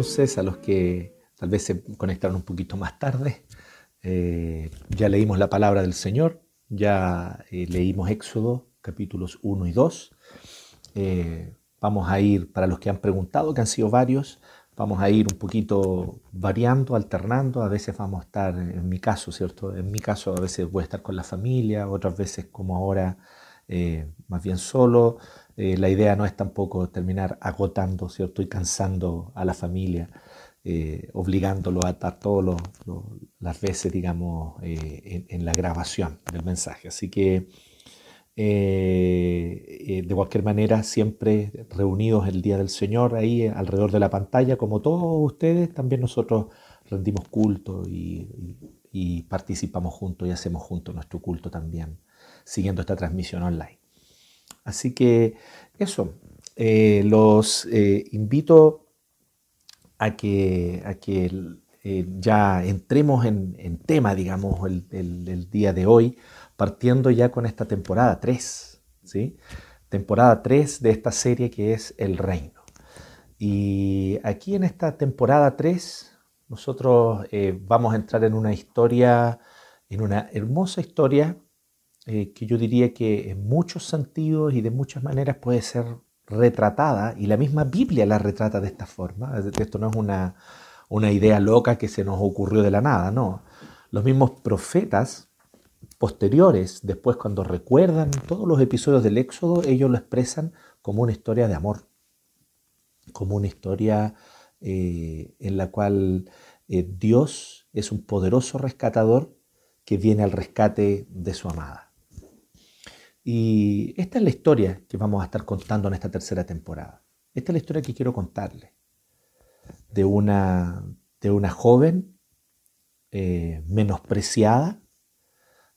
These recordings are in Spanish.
entonces a los que tal vez se conectaron un poquito más tarde. Eh, ya leímos la palabra del Señor, ya eh, leímos Éxodo capítulos 1 y 2. Eh, vamos a ir, para los que han preguntado, que han sido varios, vamos a ir un poquito variando, alternando. A veces vamos a estar, en mi caso, ¿cierto? En mi caso a veces voy a estar con la familia, otras veces como ahora más bien solo. La idea no es tampoco terminar agotando, ¿cierto? Y cansando a la familia. Eh, obligándolo a estar todas las veces, digamos, eh, en, la grabación del mensaje. Así que, eh, de cualquier manera, siempre reunidos el Día del Señor ahí alrededor de la pantalla, como todos ustedes, también nosotros rendimos culto y participamos juntos y hacemos juntos nuestro culto también, siguiendo esta transmisión online. Así que eso, los invito a que, a que eh, ya entremos en, tema, digamos, el, día de hoy, partiendo ya con esta temporada 3, ¿sí? Temporada 3 de esta serie que es El Reino. Y aquí en esta temporada 3 nosotros eh, vamos a entrar en una historia, en una hermosa historia eh, que yo diría que en muchos sentidos y de muchas maneras puede ser retratada, y la misma Biblia la retrata de esta forma. Esto no es una, una idea loca que se nos ocurrió de la nada, no. Los mismos profetas posteriores, después cuando recuerdan todos los episodios del Éxodo, ellos lo expresan como una historia de amor, como una historia eh, en la cual eh, Dios es un poderoso rescatador que viene al rescate de su amada. Y esta es la historia que vamos a estar contando en esta tercera temporada. Esta es la historia que quiero contarle. De una, de una joven eh, menospreciada,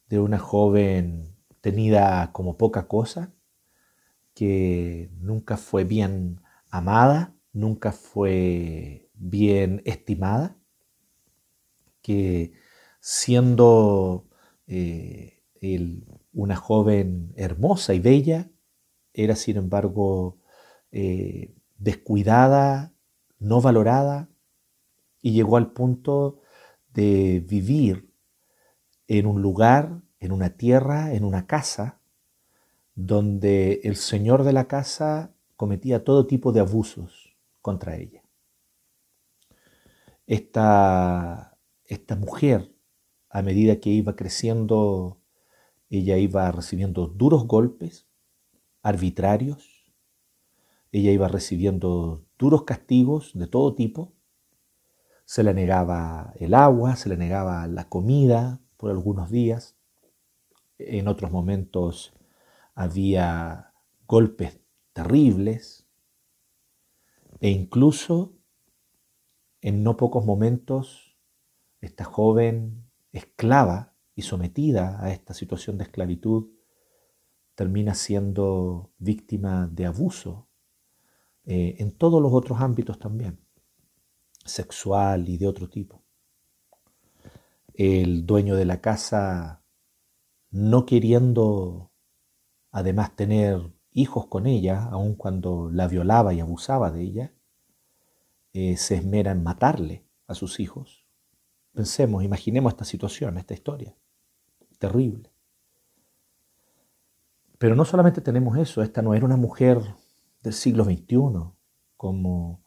de una joven tenida como poca cosa, que nunca fue bien amada, nunca fue bien estimada, que siendo eh, el una joven hermosa y bella, era sin embargo eh, descuidada, no valorada, y llegó al punto de vivir en un lugar, en una tierra, en una casa, donde el señor de la casa cometía todo tipo de abusos contra ella. Esta, esta mujer, a medida que iba creciendo ella iba recibiendo duros golpes arbitrarios, ella iba recibiendo duros castigos de todo tipo, se le negaba el agua, se le negaba la comida por algunos días, en otros momentos había golpes terribles. E incluso en no pocos momentos esta joven esclava y sometida a esta situación de esclavitud, termina siendo víctima de abuso eh, en todos los otros ámbitos también, sexual y de otro tipo. El dueño de la casa, no queriendo además tener hijos con ella, aun cuando la violaba y abusaba de ella, eh, se esmera en matarle a sus hijos. Pensemos, imaginemos esta situación, esta historia terrible. Pero no solamente tenemos eso, esta no era una mujer del siglo XXI, como,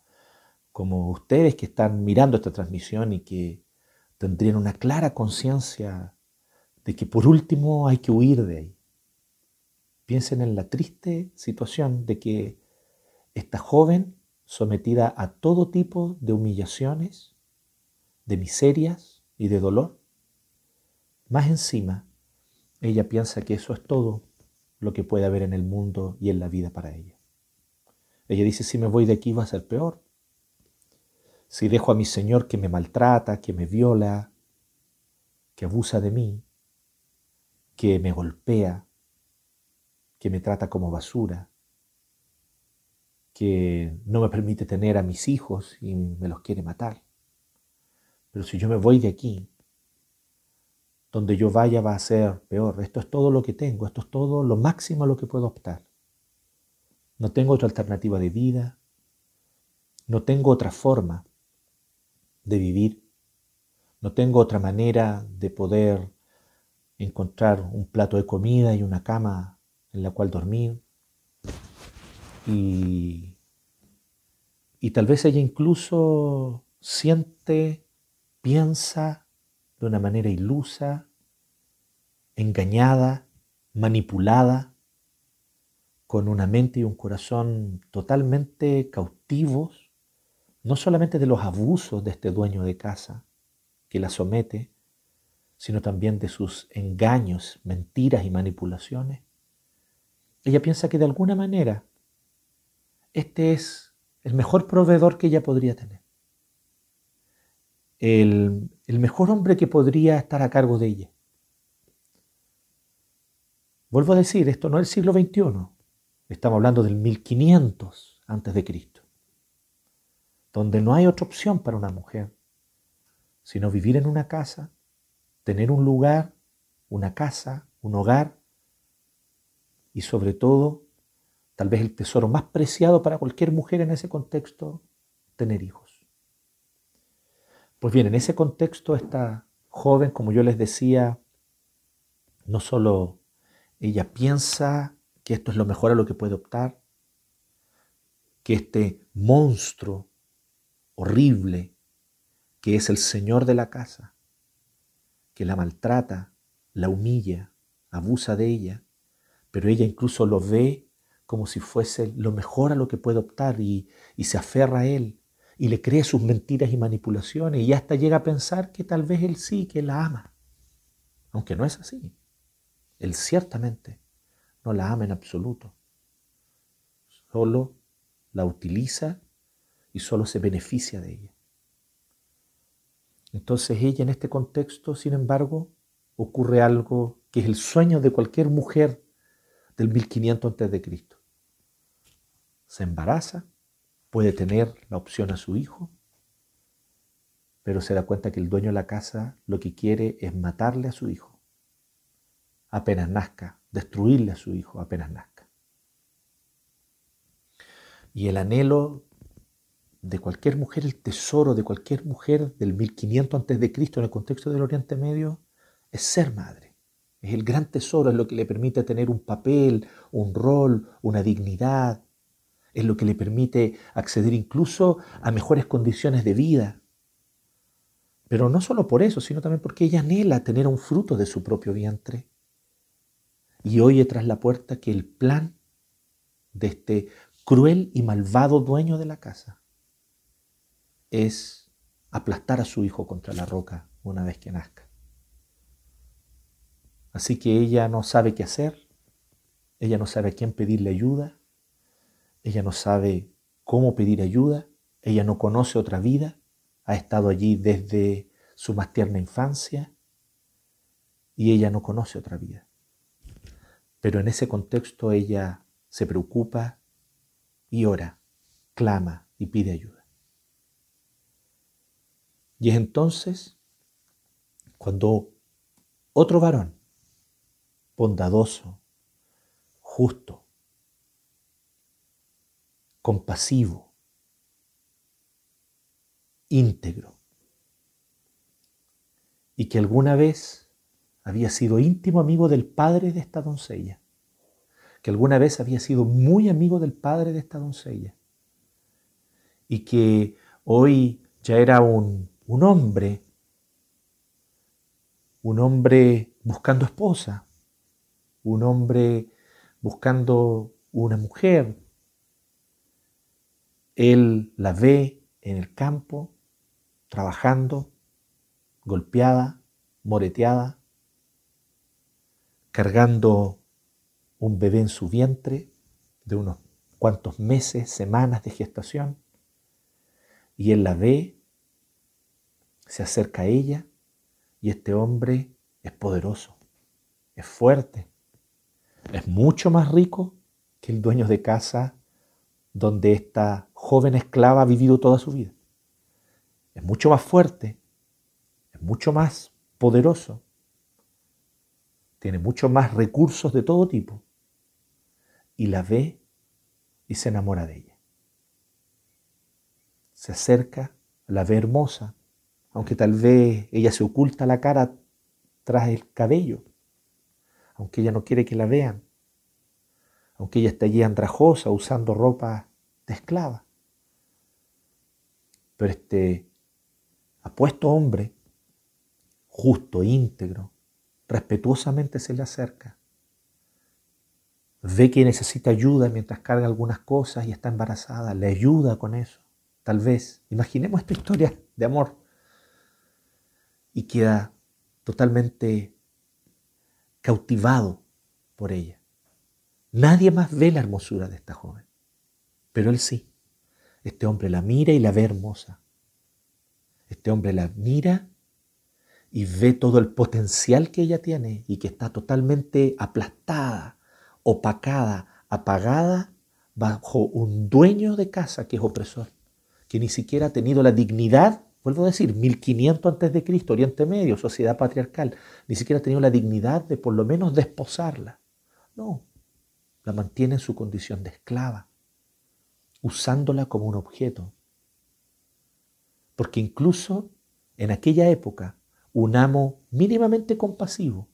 como ustedes que están mirando esta transmisión y que tendrían una clara conciencia de que por último hay que huir de ahí. Piensen en la triste situación de que esta joven, sometida a todo tipo de humillaciones, de miserias y de dolor, más encima ella piensa que eso es todo lo que puede haber en el mundo y en la vida para ella. Ella dice, si me voy de aquí va a ser peor. Si dejo a mi Señor que me maltrata, que me viola, que abusa de mí, que me golpea, que me trata como basura, que no me permite tener a mis hijos y me los quiere matar. Pero si yo me voy de aquí, donde yo vaya va a ser peor. Esto es todo lo que tengo, esto es todo lo máximo a lo que puedo optar. No tengo otra alternativa de vida, no tengo otra forma de vivir, no tengo otra manera de poder encontrar un plato de comida y una cama en la cual dormir. Y, y tal vez ella incluso siente, piensa de una manera ilusa, engañada, manipulada, con una mente y un corazón totalmente cautivos, no solamente de los abusos de este dueño de casa que la somete, sino también de sus engaños, mentiras y manipulaciones. Ella piensa que de alguna manera este es el mejor proveedor que ella podría tener. El, el mejor hombre que podría estar a cargo de ella. Vuelvo a decir, esto no es el siglo XXI, estamos hablando del 1500 antes de Cristo, donde no hay otra opción para una mujer, sino vivir en una casa, tener un lugar, una casa, un hogar y sobre todo, tal vez el tesoro más preciado para cualquier mujer en ese contexto, tener hijos. Pues bien, en ese contexto esta joven, como yo les decía, no solo ella piensa que esto es lo mejor a lo que puede optar, que este monstruo horrible que es el señor de la casa, que la maltrata, la humilla, abusa de ella, pero ella incluso lo ve como si fuese lo mejor a lo que puede optar y, y se aferra a él y le cree sus mentiras y manipulaciones y hasta llega a pensar que tal vez él sí, que la ama, aunque no es así. Él ciertamente no la ama en absoluto. Solo la utiliza y solo se beneficia de ella. Entonces ella en este contexto, sin embargo, ocurre algo que es el sueño de cualquier mujer del 1500 a.C. Se embaraza, puede tener la opción a su hijo, pero se da cuenta que el dueño de la casa lo que quiere es matarle a su hijo apenas nazca, destruirle a su hijo apenas nazca. Y el anhelo de cualquier mujer, el tesoro de cualquier mujer del 1500 a.C. en el contexto del Oriente Medio, es ser madre. Es el gran tesoro, es lo que le permite tener un papel, un rol, una dignidad. Es lo que le permite acceder incluso a mejores condiciones de vida. Pero no solo por eso, sino también porque ella anhela tener un fruto de su propio vientre y oye tras la puerta que el plan de este cruel y malvado dueño de la casa es aplastar a su hijo contra la roca una vez que nazca. Así que ella no sabe qué hacer, ella no sabe a quién pedirle ayuda, ella no sabe cómo pedir ayuda, ella no conoce otra vida, ha estado allí desde su más tierna infancia y ella no conoce otra vida. Pero en ese contexto ella se preocupa y ora, clama y pide ayuda. Y es entonces cuando otro varón, bondadoso, justo, compasivo, íntegro, y que alguna vez había sido íntimo amigo del padre de esta doncella, que alguna vez había sido muy amigo del padre de esta doncella, y que hoy ya era un, hombre, un hombre buscando esposa, un hombre buscando una mujer. Él la ve en el campo, trabajando, golpeada, moreteada, cargando un bebé en su vientre de unos cuantos meses, semanas de gestación, y él la ve, se acerca a ella, y este hombre es poderoso, es fuerte, es mucho más rico que el dueño de casa donde esta joven esclava ha vivido toda su vida. Es mucho más fuerte, es mucho más poderoso tiene mucho más recursos de todo tipo, y la ve y se enamora de ella. Se acerca, la ve hermosa, aunque tal vez ella se oculta la cara tras el cabello, aunque ella no quiere que la vean, aunque ella está allí andrajosa usando ropa de esclava. Pero este apuesto hombre, justo, íntegro, respetuosamente se le acerca. Ve que necesita ayuda mientras carga algunas cosas y está embarazada. Le ayuda con eso. Tal vez. Imaginemos esta historia de amor. Y queda totalmente cautivado por ella. Nadie más ve la hermosura de esta joven. Pero él sí. Este hombre la mira y la ve hermosa. Este hombre la mira y ve todo el potencial que ella tiene y que está totalmente aplastada, opacada, apagada bajo un dueño de casa que es opresor, que ni siquiera ha tenido la dignidad, vuelvo a decir, 1500 antes de Cristo, Oriente Medio, sociedad patriarcal, ni siquiera ha tenido la dignidad de por lo menos desposarla. No, la mantiene en su condición de esclava, usándola como un objeto. Porque incluso en aquella época un amo mínimamente compasivo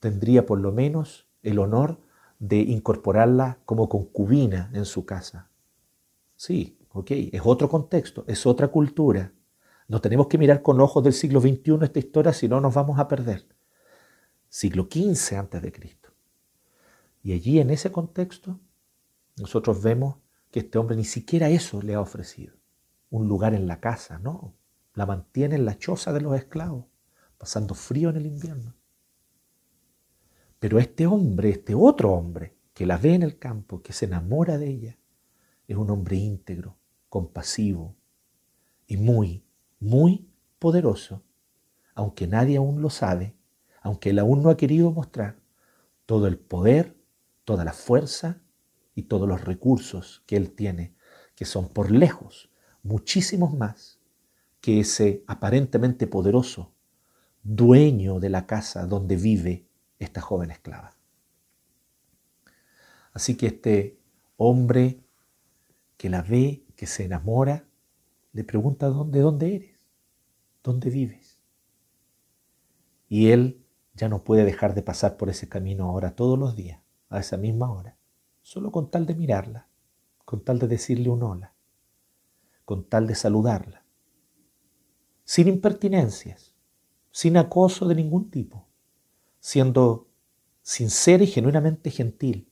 tendría por lo menos el honor de incorporarla como concubina en su casa. Sí, ok, es otro contexto, es otra cultura. No tenemos que mirar con ojos del siglo XXI esta historia, si no nos vamos a perder. Siglo XV antes de Cristo. Y allí en ese contexto nosotros vemos que este hombre ni siquiera eso le ha ofrecido. Un lugar en la casa, no la mantiene en la choza de los esclavos, pasando frío en el invierno. Pero este hombre, este otro hombre, que la ve en el campo, que se enamora de ella, es un hombre íntegro, compasivo y muy, muy poderoso, aunque nadie aún lo sabe, aunque él aún no ha querido mostrar todo el poder, toda la fuerza y todos los recursos que él tiene, que son por lejos muchísimos más que ese aparentemente poderoso dueño de la casa donde vive esta joven esclava. Así que este hombre que la ve, que se enamora, le pregunta dónde, dónde eres, dónde vives. Y él ya no puede dejar de pasar por ese camino ahora todos los días, a esa misma hora, solo con tal de mirarla, con tal de decirle un hola, con tal de saludarla sin impertinencias, sin acoso de ningún tipo, siendo sincera y genuinamente gentil,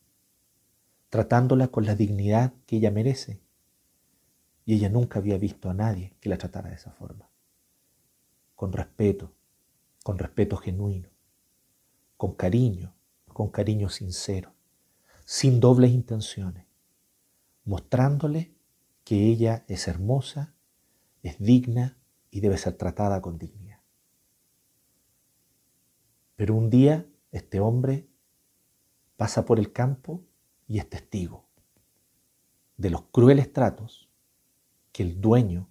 tratándola con la dignidad que ella merece. Y ella nunca había visto a nadie que la tratara de esa forma. Con respeto, con respeto genuino, con cariño, con cariño sincero, sin dobles intenciones, mostrándole que ella es hermosa, es digna y debe ser tratada con dignidad. Pero un día este hombre pasa por el campo y es testigo de los crueles tratos que el dueño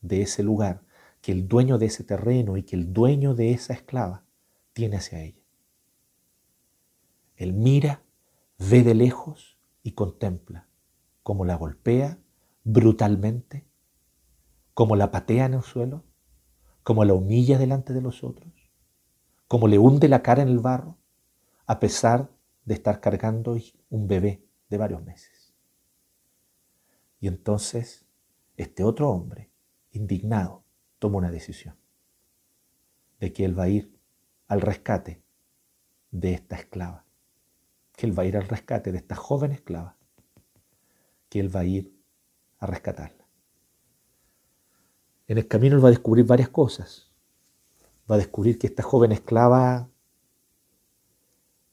de ese lugar, que el dueño de ese terreno y que el dueño de esa esclava tiene hacia ella. Él mira, ve de lejos y contempla cómo la golpea brutalmente cómo la patea en el suelo, cómo la humilla delante de los otros, cómo le hunde la cara en el barro, a pesar de estar cargando un bebé de varios meses. Y entonces este otro hombre, indignado, toma una decisión de que él va a ir al rescate de esta esclava, que él va a ir al rescate de esta joven esclava, que él va a ir a rescatarla. En el camino él va a descubrir varias cosas. Va a descubrir que esta joven esclava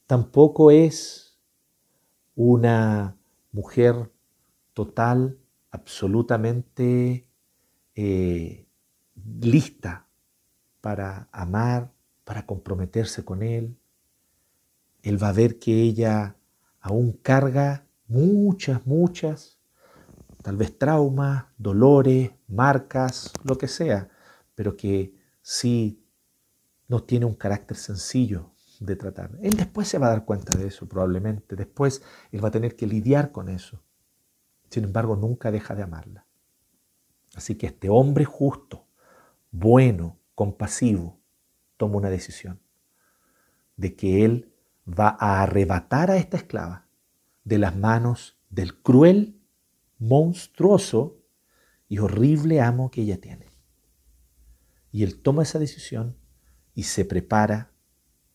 tampoco es una mujer total, absolutamente eh, lista para amar, para comprometerse con él. Él va a ver que ella aún carga muchas, muchas tal vez traumas, dolores, marcas, lo que sea, pero que sí no tiene un carácter sencillo de tratar. Él después se va a dar cuenta de eso, probablemente. Después él va a tener que lidiar con eso. Sin embargo, nunca deja de amarla. Así que este hombre justo, bueno, compasivo, toma una decisión de que él va a arrebatar a esta esclava de las manos del cruel, monstruoso y horrible amo que ella tiene. Y él toma esa decisión y se prepara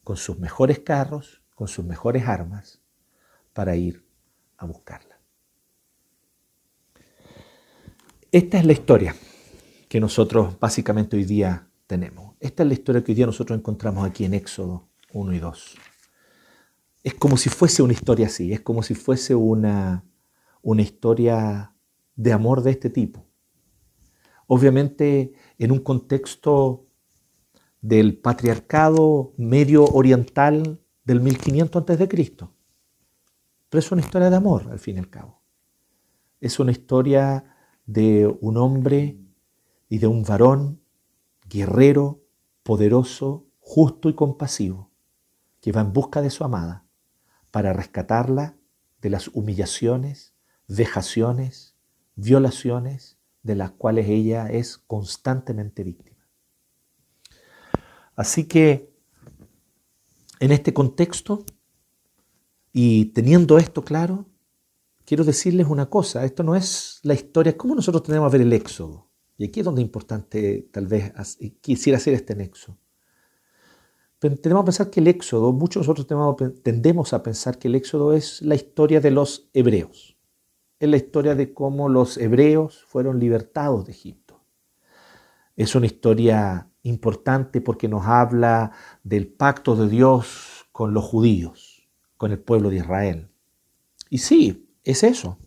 con sus mejores carros, con sus mejores armas, para ir a buscarla. Esta es la historia que nosotros básicamente hoy día tenemos. Esta es la historia que hoy día nosotros encontramos aquí en Éxodo 1 y 2. Es como si fuese una historia así, es como si fuese una, una historia de amor de este tipo. Obviamente en un contexto del patriarcado medio oriental del 1500 a.C. Pero es una historia de amor, al fin y al cabo. Es una historia de un hombre y de un varón guerrero, poderoso, justo y compasivo, que va en busca de su amada para rescatarla de las humillaciones, vejaciones, violaciones de las cuales ella es constantemente víctima. Así que en este contexto y teniendo esto claro, quiero decirles una cosa, esto no es la historia, como nosotros tenemos a ver el éxodo. Y aquí es donde es importante, tal vez, quisiera hacer este nexo. Tenemos que pensar que el éxodo, muchos nosotros tendemos a pensar que el éxodo es la historia de los hebreos. Es la historia de cómo los hebreos fueron libertados de Egipto. Es una historia importante porque nos habla del pacto de Dios con los judíos, con el pueblo de Israel. Y sí, es eso.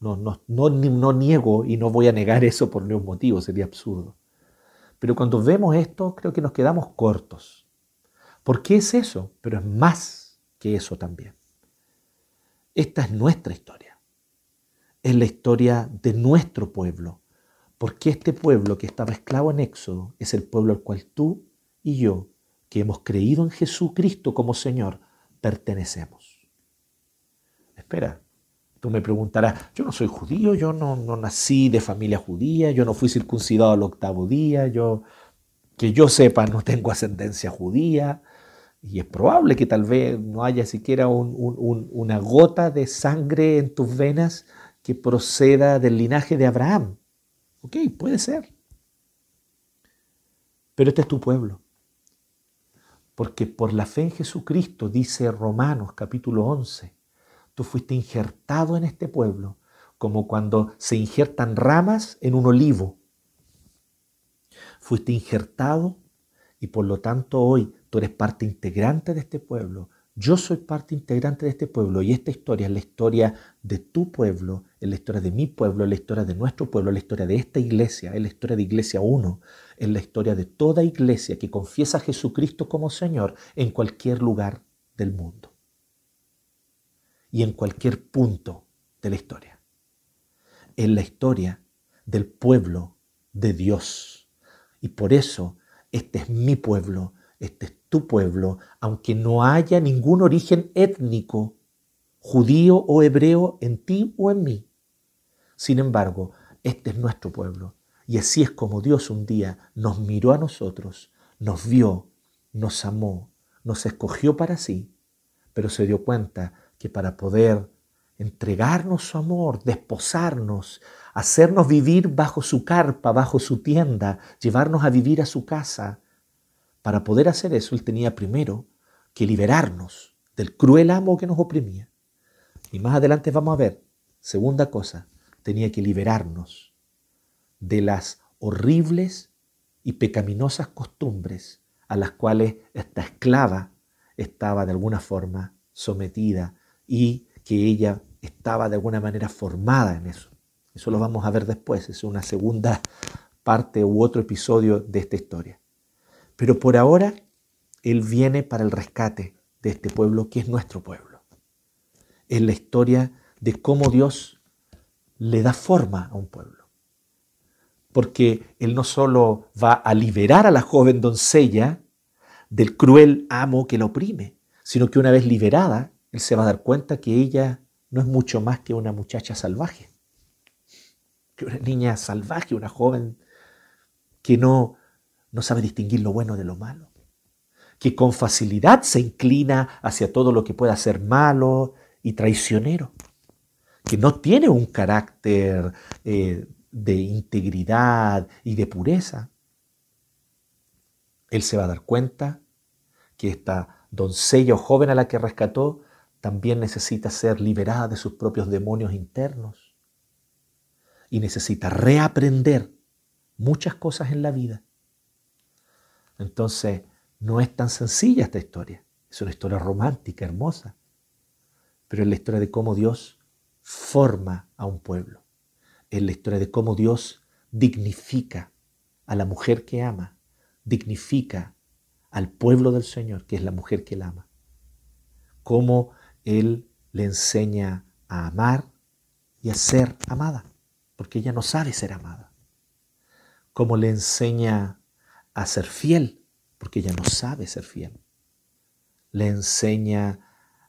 No, no, no, niego y no voy a negar eso por ningún motivo, sería absurdo. Pero cuando vemos esto, creo que nos quedamos cortos. ¿Por qué es eso? Pero es más que eso también. Esta es nuestra historia. Es la historia de nuestro pueblo. Porque este pueblo que estaba esclavo en Éxodo es el pueblo al cual tú y yo, que hemos creído en Jesucristo como Señor, pertenecemos. Espera, Tú me preguntarás, yo no soy judío, yo no, nací de familia judía, yo no fui circuncidado al octavo día, yo, que yo sepa, no tengo ascendencia judía. Y es probable que tal vez no haya siquiera una gota de sangre en tus venas que proceda del linaje de Abraham. Ok, puede ser. Pero este es tu pueblo. Porque por la fe en Jesucristo, dice Romanos capítulo 11, tú fuiste injertado en este pueblo, como cuando se injertan ramas en un olivo. Fuiste injertado y por lo tanto hoy tú eres parte integrante de este pueblo. Yo soy parte integrante de este pueblo y esta historia es la historia de tu pueblo, es la historia de mi pueblo, es la historia de nuestro pueblo, es la historia de esta iglesia, es la historia de Iglesia 1, es la historia de toda iglesia que confiesa a Jesucristo como Señor en cualquier lugar del mundo y en cualquier punto de la historia. Es la historia del pueblo de Dios. Y por eso este es mi pueblo, este es tu pueblo, aunque no haya ningún origen étnico, judío o hebreo en ti o en mí. Sin embargo, este es nuestro pueblo. Y así es como Dios un día nos miró a nosotros, nos vio, nos amó, nos escogió para sí, pero se dio cuenta que para poder entregarnos su amor, desposarnos, hacernos vivir bajo su carpa, bajo su tienda, llevarnos a vivir a su casa, para poder hacer eso, Él tenía primero que liberarnos del cruel amo que nos oprimía. Y más adelante vamos a ver, segunda cosa, tenía que liberarnos de las horribles y pecaminosas costumbres a las cuales esta esclava estaba de alguna forma sometida y que ella estaba de alguna manera formada en eso. Eso lo vamos a ver después, es una segunda parte u otro episodio de esta historia. Pero por ahora, Él viene para el rescate de este pueblo que es nuestro pueblo. Es la historia de cómo Dios le da forma a un pueblo. Porque Él no solo va a liberar a la joven doncella del cruel amo que la oprime, sino que una vez liberada, él se va a dar cuenta que ella no es mucho más que una muchacha salvaje, que una niña salvaje, una joven que no, no sabe distinguir lo bueno de lo malo, que con facilidad se inclina hacia todo lo que pueda ser malo y traicionero, que no tiene un carácter eh, de integridad y de pureza. Él se va a dar cuenta que esta doncella o joven a la que rescató también necesita ser liberada de sus propios demonios internos y necesita reaprender muchas cosas en la vida. Entonces, no es tan sencilla esta historia. Es una historia romántica, hermosa, pero es la historia de cómo Dios forma a un pueblo. Es la historia de cómo Dios dignifica a la mujer que ama, dignifica al pueblo del Señor, que es la mujer que él ama. Cómo Él le enseña a amar y a ser amada, porque ella no sabe ser amada. Cómo le enseña a ser fiel, porque ella no sabe ser fiel. Le enseña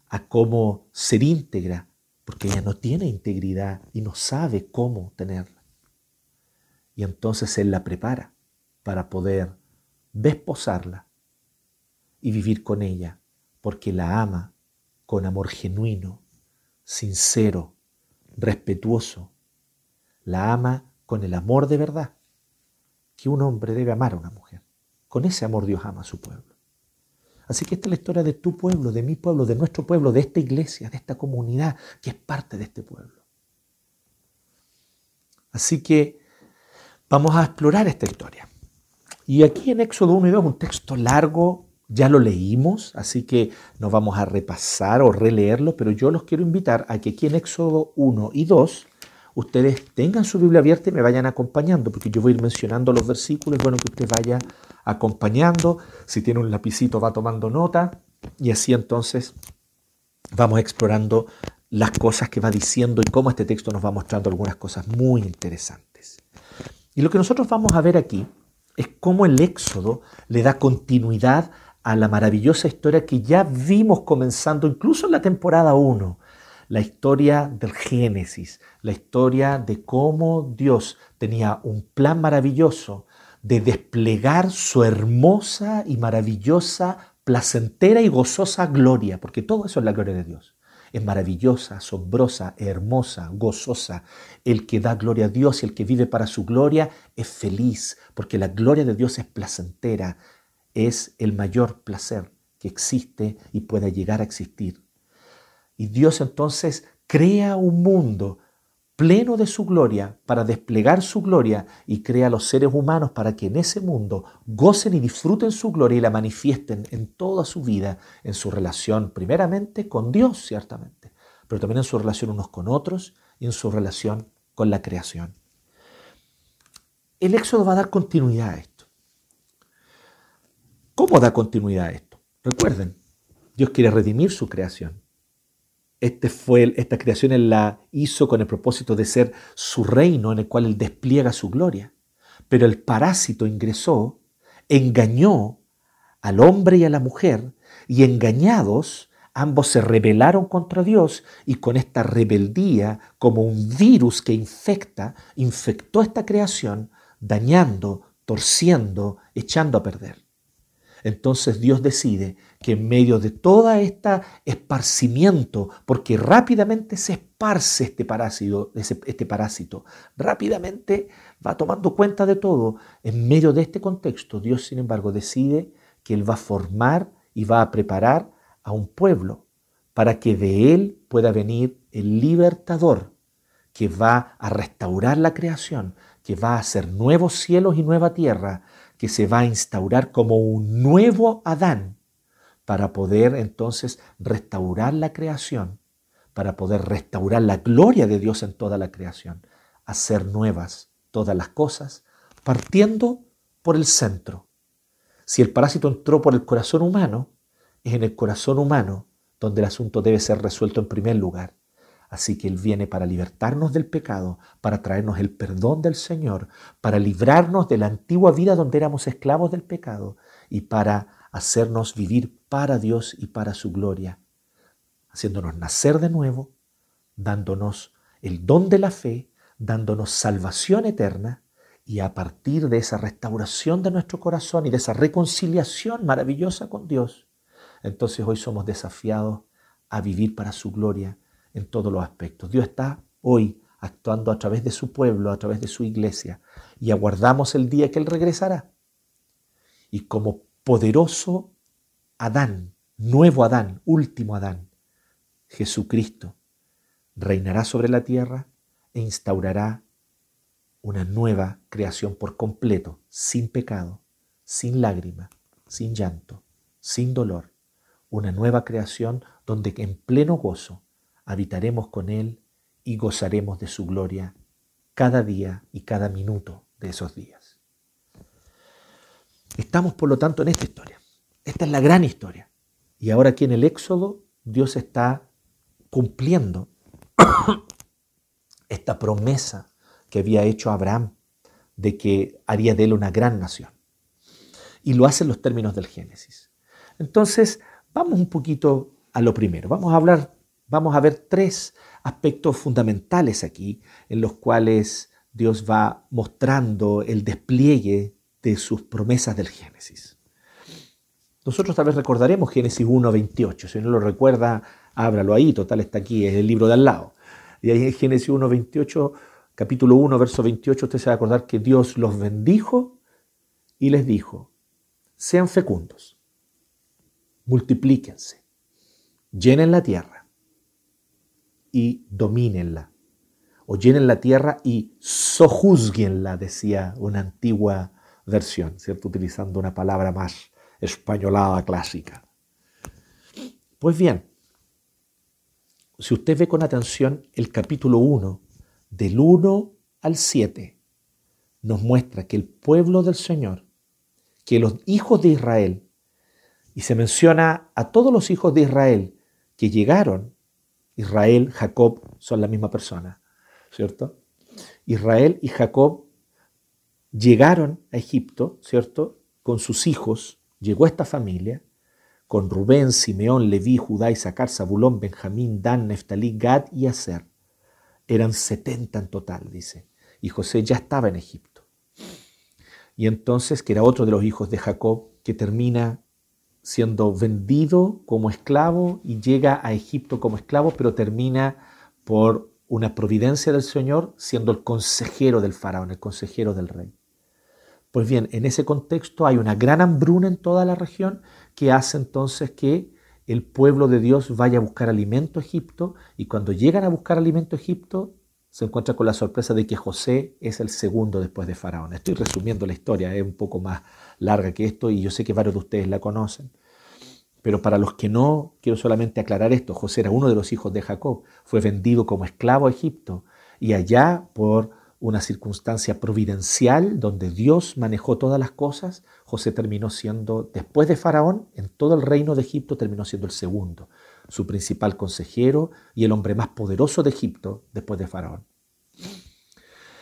a cómo ser íntegra, porque ella no tiene integridad y no sabe cómo tenerla. Y entonces Él la prepara para poder desposarla y vivir con ella, porque la ama con amor genuino, sincero, respetuoso. La ama con el amor de verdad que un hombre debe amar a una mujer. Con ese amor Dios ama a su pueblo. Así que esta es la historia de tu pueblo, de mi pueblo, de nuestro pueblo, de esta iglesia, de esta comunidad que es parte de este pueblo. Así que vamos a explorar esta historia. Y aquí en Éxodo 1 y 2, un texto largo, ya lo leímos, así que no vamos a repasar o releerlo, pero yo los quiero invitar a que aquí en Éxodo 1 y 2 ustedes tengan su Biblia abierta y me vayan acompañando, porque yo voy a ir mencionando los versículos, bueno que usted vaya acompañando, si tiene un lapicito va tomando nota, y así entonces vamos explorando las cosas que va diciendo y cómo este texto nos va mostrando algunas cosas muy interesantes. Y lo que nosotros vamos a ver aquí es cómo el Éxodo le da continuidad a la maravillosa historia que ya vimos comenzando incluso en la temporada 1, la historia del Génesis, la historia de cómo Dios tenía un plan maravilloso de desplegar su hermosa y maravillosa, placentera y gozosa gloria, porque todo eso es la gloria de Dios. Es maravillosa, asombrosa, hermosa, gozosa. El que da gloria a Dios y el que vive para su gloria es feliz, porque la gloria de Dios es placentera, es el mayor placer que existe y pueda llegar a existir. Y Dios entonces crea un mundo pleno de su gloria para desplegar su gloria y crea a los seres humanos para que en ese mundo gocen y disfruten su gloria y la manifiesten en toda su vida, en su relación primeramente con Dios, ciertamente, pero también en su relación unos con otros y en su relación con la creación. El Éxodo va a dar continuidad a esto. ¿Cómo da continuidad a esto? Recuerden, Dios quiere redimir su creación. Este fue, esta creación Él la hizo con el propósito de ser su reino en el cual Él despliega su gloria. Pero el parásito ingresó, engañó al hombre y a la mujer, y engañados, ambos se rebelaron contra Dios y con esta rebeldía, como un virus que infecta, infectó esta creación, dañando, torciendo, echando a perder. Entonces Dios decide que en medio de toda esta esparcimiento, porque rápidamente se esparce este parásito, este parásito, rápidamente va tomando cuenta de todo, en medio de este contexto, Dios sin embargo decide que Él va a formar y va a preparar a un pueblo para que de Él pueda venir el libertador que va a restaurar la creación, que va a hacer nuevos cielos y nueva tierra, que se va a instaurar como un nuevo Adán para poder entonces restaurar la creación, para poder restaurar la gloria de Dios en toda la creación, hacer nuevas todas las cosas, partiendo por el centro. Si el parásito entró por el corazón humano, es en el corazón humano donde el asunto debe ser resuelto en primer lugar. Así que Él viene para libertarnos del pecado, para traernos el perdón del Señor, para librarnos de la antigua vida donde éramos esclavos del pecado y para hacernos vivir para Dios y para su gloria, haciéndonos nacer de nuevo, dándonos el don de la fe, dándonos salvación eterna Y a partir de esa restauración de nuestro corazón y de esa reconciliación maravillosa con Dios, entonces hoy somos desafiados a vivir para su gloria en todos los aspectos. Dios está hoy actuando a través de su pueblo, a través de su iglesia, y aguardamos el día que Él regresará. Y como poderoso Adán, nuevo Adán, último Adán, Jesucristo, reinará sobre la tierra e instaurará una nueva creación por completo, sin pecado, sin lágrima, sin llanto, sin dolor. Una nueva creación donde en pleno gozo habitaremos con Él y gozaremos de su gloria cada día y cada minuto de esos días. Estamos, por lo tanto, en esta historia. Esta es la gran historia. Y ahora aquí en el Éxodo, Dios está cumpliendo esta promesa que había hecho Abraham de que haría de él una gran nación. Y lo hace en los términos del Génesis. Entonces, vamos un poquito a lo primero. Vamos a hablar, vamos a ver tres aspectos fundamentales aquí en los cuales Dios va mostrando el despliegue de sus promesas del Génesis. Nosotros tal vez recordaremos Génesis 1.28. Si no lo recuerda, ábralo ahí, total está aquí, es el libro de al lado. Y ahí en Génesis 1.28, capítulo 1, verso 28, usted se va a acordar que Dios los bendijo y les dijo, sean fecundos, multiplíquense, llenen la tierra y domínenla. O llenen la tierra y sojuzguenla, decía una antigua versión, ¿cierto? Utilizando una palabra más españolada clásica. Pues bien, si usted ve con atención el capítulo 1, del 1 al 7, nos muestra que el pueblo del Señor, que los hijos de Israel, y se menciona a todos los hijos de Israel que llegaron, Israel, Jacob son la misma persona, ¿cierto? Israel y Jacob llegaron a Egipto, ¿cierto? Con sus hijos, llegó esta familia, con Rubén, Simeón, Leví, Judá, Isaacar, Zabulón, Benjamín, Dan, Neftalí, Gad y Aser. Eran 70 en total, dice. Y José ya estaba en Egipto. Y entonces, que era otro de los hijos de Jacob, que termina siendo vendido como esclavo y llega a Egipto como esclavo, pero termina por una providencia del Señor siendo el consejero del faraón, el consejero del rey. Pues bien, en ese contexto hay una gran hambruna en toda la región que hace entonces que el pueblo de Dios vaya a buscar alimento a Egipto y cuando llegan a buscar alimento a Egipto se encuentra con la sorpresa de que José es el segundo después de Faraón. Estoy resumiendo la historia, es un poco más larga que esto y yo sé que varios de ustedes la conocen. Pero para los que no, quiero solamente aclarar esto. José era uno de los hijos de Jacob, fue vendido como esclavo a Egipto y allá por una circunstancia providencial donde Dios manejó todas las cosas, José terminó siendo, después de Faraón, en todo el reino de Egipto terminó siendo el segundo, su principal consejero y el hombre más poderoso de Egipto después de Faraón.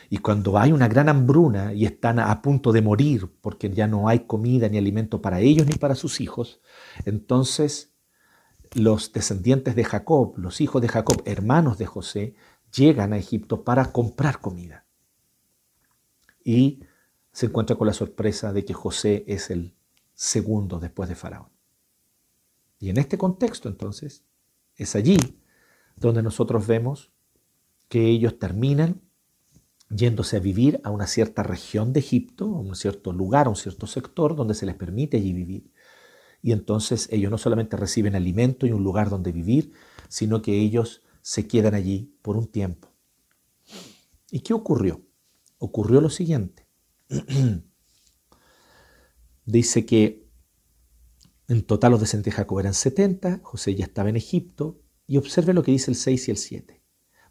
Y cuando hay una gran hambruna y están a punto de morir porque ya no hay comida ni alimento para ellos ni para sus hijos, entonces los descendientes de Jacob, los hijos de Jacob, hermanos de José, llegan a Egipto para comprar comida y se encuentra con la sorpresa de que José es el segundo después de Faraón. Y en este contexto entonces es allí donde nosotros vemos que ellos terminan yéndose a vivir a una cierta región de Egipto, a un cierto lugar, a un cierto sector donde se les permite allí vivir. Y entonces ellos no solamente reciben alimento y un lugar donde vivir, sino que ellos se quedan allí por un tiempo. ¿Y qué ocurrió? Ocurrió lo siguiente. Dice que en total los descendientes de Jacob eran 70, José ya estaba en Egipto, y observe lo que dice el 6 y el 7.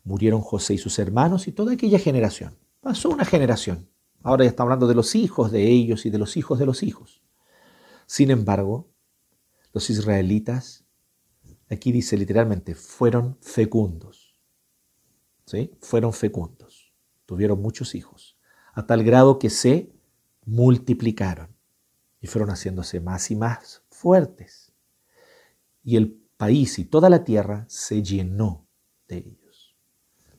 Murieron José y sus hermanos y toda aquella generación. Pasó una generación. Ahora ya está hablando de los hijos de ellos y de los hijos de los hijos. Sin embargo, los israelitas, aquí dice literalmente, fueron fecundos. ¿Sí? Fueron fecundos tuvieron muchos hijos, a tal grado que se multiplicaron y fueron haciéndose más y más fuertes. Y el país y toda la tierra se llenó de ellos.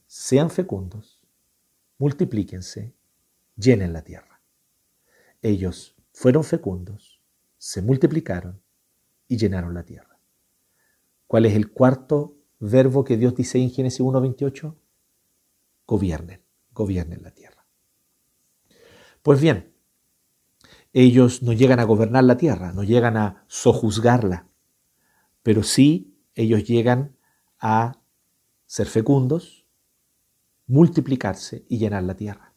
Sean fecundos, multiplíquense llenen la tierra. Ellos fueron fecundos, se multiplicaron y llenaron la tierra. ¿Cuál es el cuarto verbo que Dios dice en Génesis 1.28? Gobiernen, gobiernen la tierra. Pues bien, ellos no llegan a gobernar la tierra, no llegan a sojuzgarla, pero sí ellos llegan a ser fecundos, multiplicarse y llenar la tierra.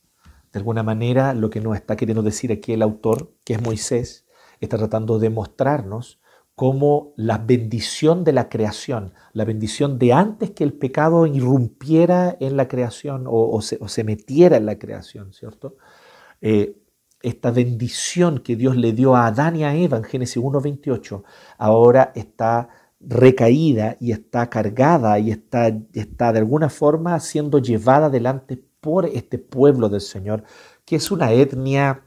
De alguna manera, lo que nos está queriendo decir aquí el autor, que es Moisés, está tratando de mostrarnos cómo la bendición de la creación, la bendición de antes que el pecado irrumpiera en la creación o, se, metiera en la creación, ¿cierto? Eh, esta bendición que Dios le dio a Adán y a Eva en Génesis 1.28, ahora está recaída y está cargada y está, está de alguna forma siendo llevada adelante por este pueblo del Señor, que es una etnia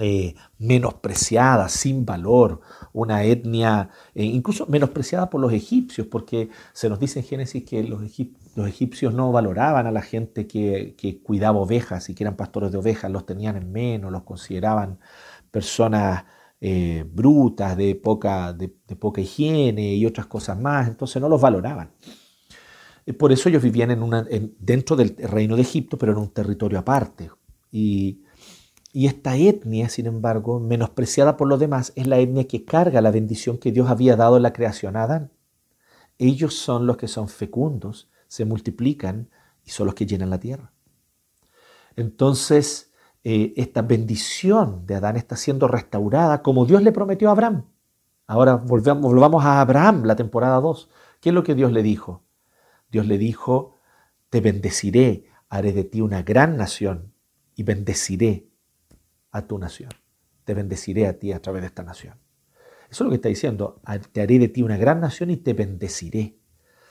eh, menospreciada, sin valor, una etnia eh, incluso menospreciada por los egipcios, porque se nos dice en Génesis que los, egipcios no valoraban a la gente que, cuidaba ovejas y que eran pastores de ovejas, los tenían en menos, los consideraban personas eh, brutas, de poca, de, poca higiene y otras cosas más, entonces no los valoraban. Por eso ellos vivían dentro del reino de Egipto, pero en un territorio aparte. Y y esta etnia, sin embargo, menospreciada por los demás, es la etnia que carga la bendición que Dios había dado en la creación a Adán. Ellos son los que son fecundos, se multiplican y son los que llenan la tierra. Entonces, eh, esta bendición de Adán está siendo restaurada como Dios le prometió a Abraham. Ahora volvamos, volvamos a Abraham, la temporada 2. ¿Qué es lo que Dios le dijo? Dios le dijo, te bendeciré, haré de ti una gran nación y bendeciré a tu nación. Te bendeciré a ti a través de esta nación. Eso es lo que está diciendo. Te haré de ti una gran nación y te bendeciré.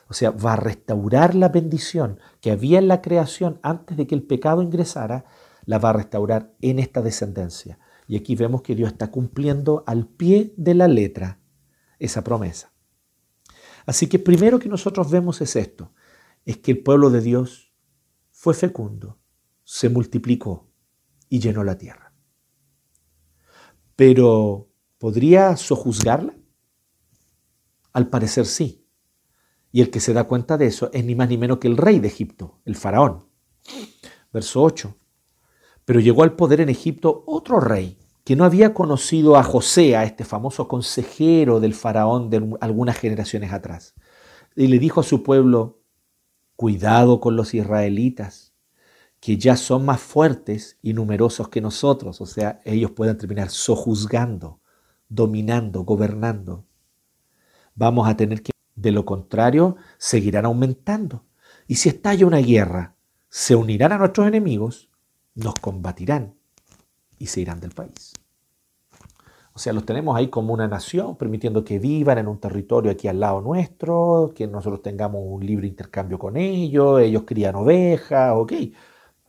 O sea, va a restaurar la bendición que había en la creación antes de que el pecado ingresara, la va a restaurar en esta descendencia. Y aquí vemos que Dios está cumpliendo al pie de la letra esa promesa. Así que primero que nosotros vemos es esto, es que el pueblo de Dios fue fecundo, se multiplicó y llenó la tierra. Pero, ¿podría sojuzgarla? Al parecer sí. Y el que se da cuenta de eso es ni más ni menos que el rey de Egipto, el faraón. Verso 8. Pero llegó al poder en Egipto otro rey que no había conocido a José, a este famoso consejero del faraón de algunas generaciones atrás. Y le dijo a su pueblo, cuidado con los israelitas que ya son más fuertes y numerosos que nosotros, o sea, ellos pueden terminar sojuzgando, dominando, gobernando. Vamos a tener que, de lo contrario, seguirán aumentando. Y si estalla una guerra, se unirán a nuestros enemigos, nos combatirán y se irán del país. O sea, los tenemos ahí como una nación, permitiendo que vivan en un territorio aquí al lado nuestro, que nosotros tengamos un libre intercambio con ellos, ellos crían ovejas, ok.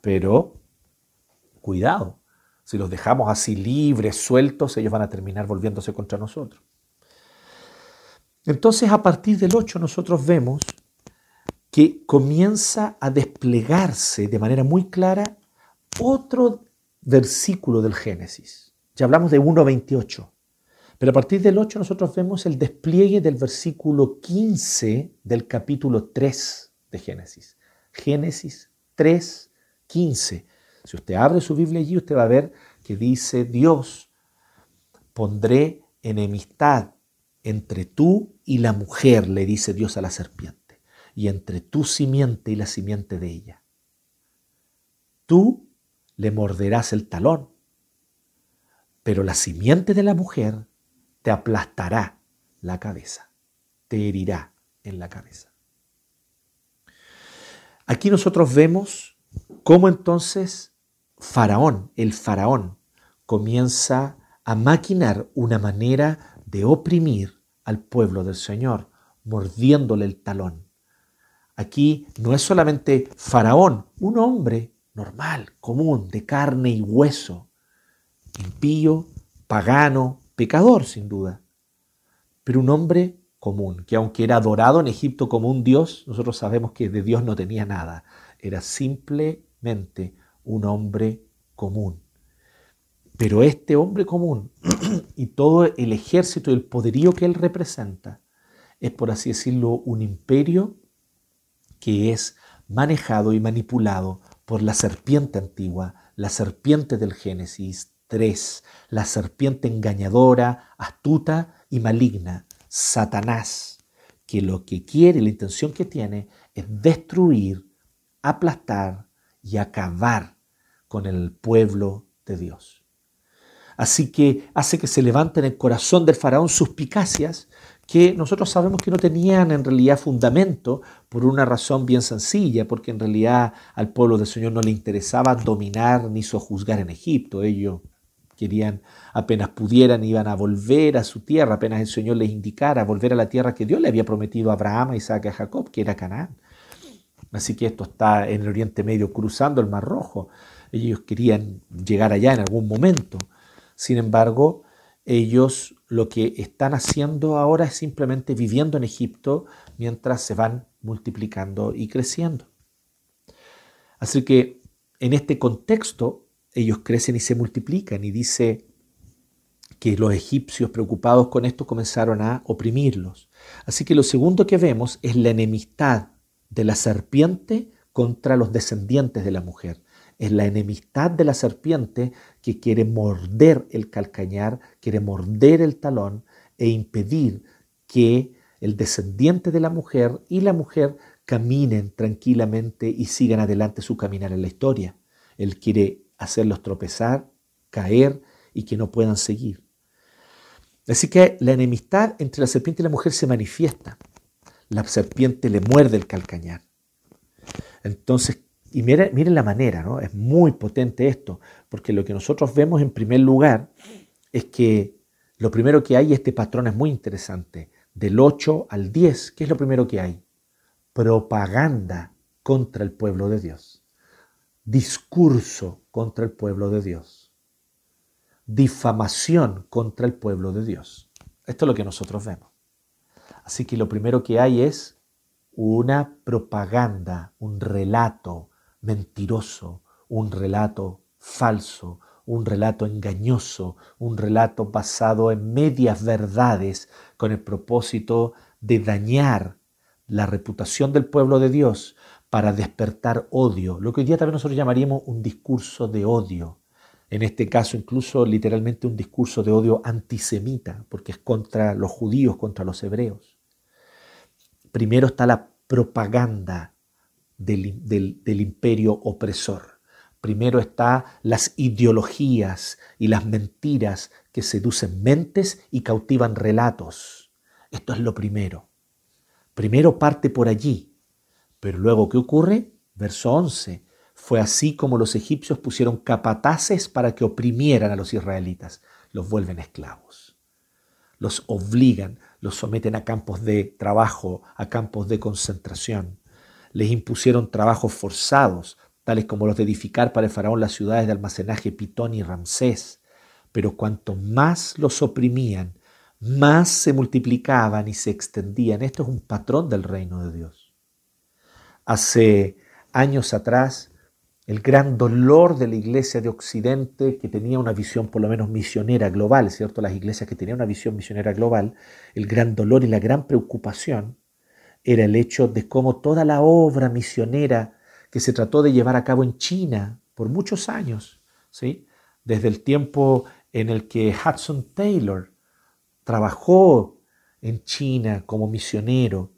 Pero cuidado, si los dejamos así libres, sueltos, ellos van a terminar volviéndose contra nosotros. Entonces a partir del 8 nosotros vemos que comienza a desplegarse de manera muy clara otro versículo del Génesis. Ya hablamos de 1.28, pero a partir del 8 nosotros vemos el despliegue del versículo 15 del capítulo 3 de Génesis. Génesis 3, 15. Si usted abre su Biblia allí, usted va a ver que dice Dios, pondré enemistad entre tú y la mujer, le dice Dios a la serpiente, y entre tu simiente y la simiente de ella. Tú le morderás el talón, pero la simiente de la mujer te aplastará la cabeza, te herirá en la cabeza. Aquí nosotros vemos ¿Cómo entonces Faraón, el faraón, comienza a maquinar una manera de oprimir al pueblo del Señor, mordiéndole el talón? Aquí no es solamente faraón, un hombre normal, común, de carne y hueso, impío, pagano, pecador sin duda, pero un hombre común, que aunque era adorado en Egipto como un dios, nosotros sabemos que de Dios no tenía nada, era un hombre común. Pero este hombre común y todo el ejército y el poderío que él representa es, por así decirlo, un imperio que es manejado y manipulado por la serpiente antigua, la serpiente del Génesis 3, la serpiente engañadora, astuta y maligna, Satanás, que lo que quiere, la intención que tiene es destruir, aplastar y acabar con el pueblo de Dios. Así que hace que se levanten en el corazón del faraón suspicacias que nosotros sabemos que no tenían en realidad fundamento por una razón bien sencilla, porque en realidad al pueblo del Señor no le interesaba dominar ni sojuzgar en Egipto. Ellos querían, apenas pudieran, iban a volver a su tierra, apenas el Señor les indicara volver a la tierra que Dios le había prometido a Abraham, a Isaac y a Jacob, que era Canaán. Así que esto está en el Oriente Medio cruzando el Mar Rojo. Ellos querían llegar allá en algún momento. Sin embargo, ellos lo que están haciendo ahora es simplemente viviendo en Egipto mientras se van multiplicando y creciendo. Así que en este contexto ellos crecen y se multiplican y dice que los egipcios preocupados con esto comenzaron a oprimirlos. Así que lo segundo que vemos es la enemistad de la serpiente contra los descendientes de la mujer es la enemistad de la serpiente que quiere morder el calcañar, quiere morder el talón e impedir que el descendiente de la mujer y la mujer caminen tranquilamente y sigan adelante su caminar en la historia. Él quiere hacerlos tropezar, caer y que no puedan seguir. Así que la enemistad entre la serpiente y la mujer se manifiesta. La serpiente le muerde el calcañar. Entonces, y miren, la manera, ¿no? Es muy potente esto, porque lo que nosotros vemos en primer lugar es que lo primero que hay, este patrón es muy interesante, del 8 al 10, ¿qué es lo primero que hay? Propaganda contra el pueblo de Dios, discurso contra el pueblo de Dios, difamación contra el pueblo de Dios. Esto es lo que nosotros vemos. Así que lo primero que hay es una propaganda, un relato, mentiroso, un relato falso, un relato engañoso, un relato basado en medias verdades con el propósito de dañar la reputación del pueblo de Dios para despertar odio, lo que hoy día también nosotros llamaríamos un discurso de odio. En este caso incluso literalmente un discurso de odio antisemita, porque es contra los judíos, contra los hebreos. Primero está la propaganda del, imperio opresor. Primero está las ideologías y las mentiras que seducen mentes y cautivan relatos. Esto es lo primero. Primero parte por allí. Pero luego, ¿qué ocurre? Verso 11. Fue así como los egipcios pusieron capataces para que oprimieran a los israelitas. Los vuelven esclavos. Los obligan, los someten a campos de trabajo, a campos de concentración les impusieron trabajos forzados, tales como los de edificar para el faraón las ciudades de almacenaje Pitón y Ramsés. Pero cuanto más los oprimían, más se multiplicaban y se extendían. Esto es un patrón del reino de Dios. Hace años atrás, el gran dolor de la iglesia de Occidente, que tenía una visión por lo menos misionera global, ¿cierto? Las iglesias que tenían una visión misionera global, el gran dolor y la gran preocupación era el hecho de cómo toda la obra misionera que se trató de llevar a cabo en China por muchos años, ¿sí? desde el tiempo en el que Hudson Taylor trabajó en China como misionero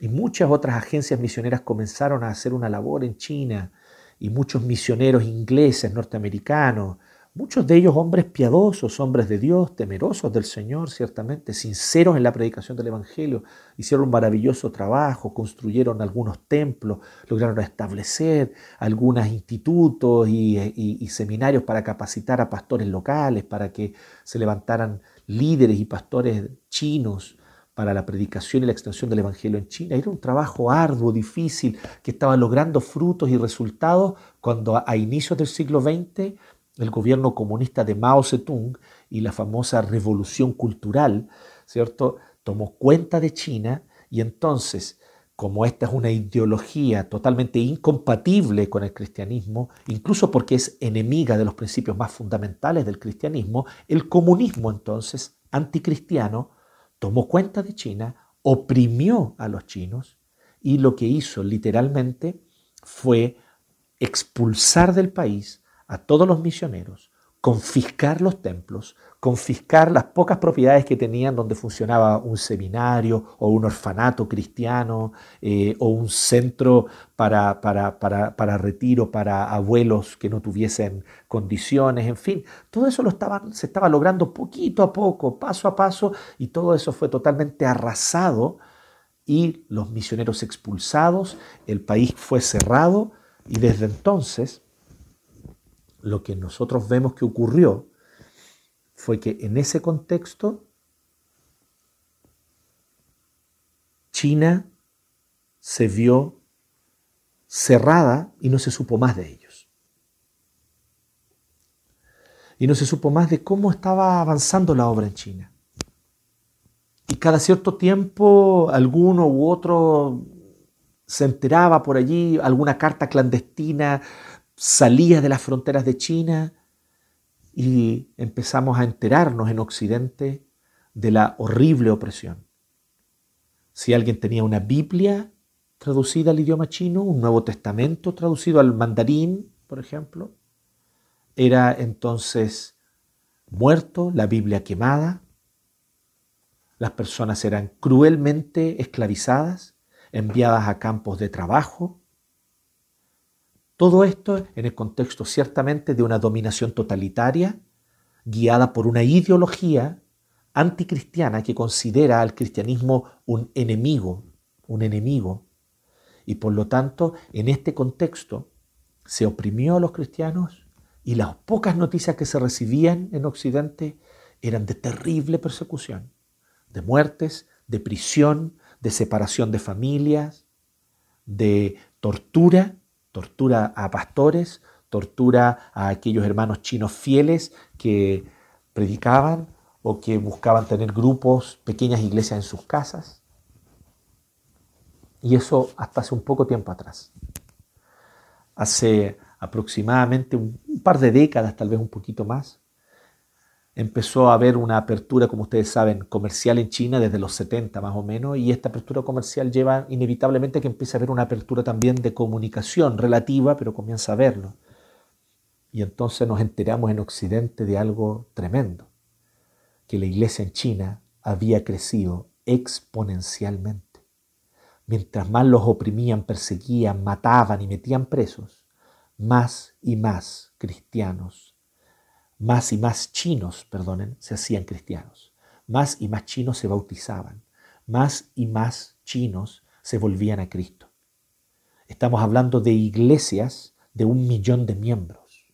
y muchas otras agencias misioneras comenzaron a hacer una labor en China y muchos misioneros ingleses, norteamericanos, Muchos de ellos hombres piadosos, hombres de Dios, temerosos del Señor, ciertamente, sinceros en la predicación del Evangelio, hicieron un maravilloso trabajo, construyeron algunos templos, lograron establecer algunos institutos y, seminarios para capacitar a pastores locales, para que se levantaran líderes y pastores chinos para la predicación y la extensión del Evangelio en China. Era un trabajo arduo, difícil, que estaba logrando frutos y resultados cuando a inicios del siglo XX el gobierno comunista de Mao Zedong y la famosa revolución cultural, ¿cierto? Tomó cuenta de China y entonces como esta es una ideología totalmente incompatible con el cristianismo, incluso porque es enemiga de los principios más fundamentales del cristianismo, el comunismo entonces anticristiano tomó cuenta de China, oprimió a los chinos y lo que hizo literalmente fue expulsar del país a todos los misioneros, confiscar los templos, confiscar las pocas propiedades que tenían donde funcionaba un seminario o un orfanato cristiano eh, o un centro para, para, para, retiro para abuelos que no tuviesen condiciones, en fin, todo eso lo estaban, se estaba logrando poquito a poco, paso a paso, y todo eso fue totalmente arrasado y los misioneros expulsados, el país fue cerrado y desde entonces lo que nosotros vemos que ocurrió fue que en ese contexto China se vio cerrada y no se supo más de ellos. Y no se supo más de cómo estaba avanzando la obra en China. Y cada cierto tiempo alguno u otro se enteraba por allí, alguna carta clandestina salía de las fronteras de China y empezamos a enterarnos en Occidente de la horrible opresión. Si alguien tenía una Biblia traducida al idioma chino, un Nuevo Testamento traducido al mandarín, por ejemplo, era entonces muerto, la Biblia quemada, las personas eran cruelmente esclavizadas, enviadas a campos de trabajo, todo esto en el contexto ciertamente de una dominación totalitaria guiada por una ideología anticristiana que considera al cristianismo un enemigo, un enemigo. Y por lo tanto, en este contexto se oprimió a los cristianos y las pocas noticias que se recibían en Occidente eran de terrible persecución, de muertes, de prisión, de separación de familias, de tortura tortura a pastores, tortura a aquellos hermanos chinos fieles que predicaban o que buscaban tener grupos, pequeñas iglesias en sus casas. Y eso hasta hace un poco tiempo atrás. Hace aproximadamente un, par de décadas, tal vez un poquito más, empezó a haber una apertura, como ustedes saben, comercial en China desde los 70 más o menos, y esta apertura comercial lleva inevitablemente que empiece a haber una apertura también de comunicación relativa, pero comienza a haberlo. Y entonces nos enteramos en Occidente de algo tremendo, que la iglesia en China había crecido exponencialmente. Mientras más los oprimían, perseguían, mataban y metían presos, más y más cristianos más y más chinos, perdonen, se hacían cristianos. Más y más chinos se bautizaban. Más y más chinos se volvían a Cristo. Estamos hablando de iglesias de un millón de miembros.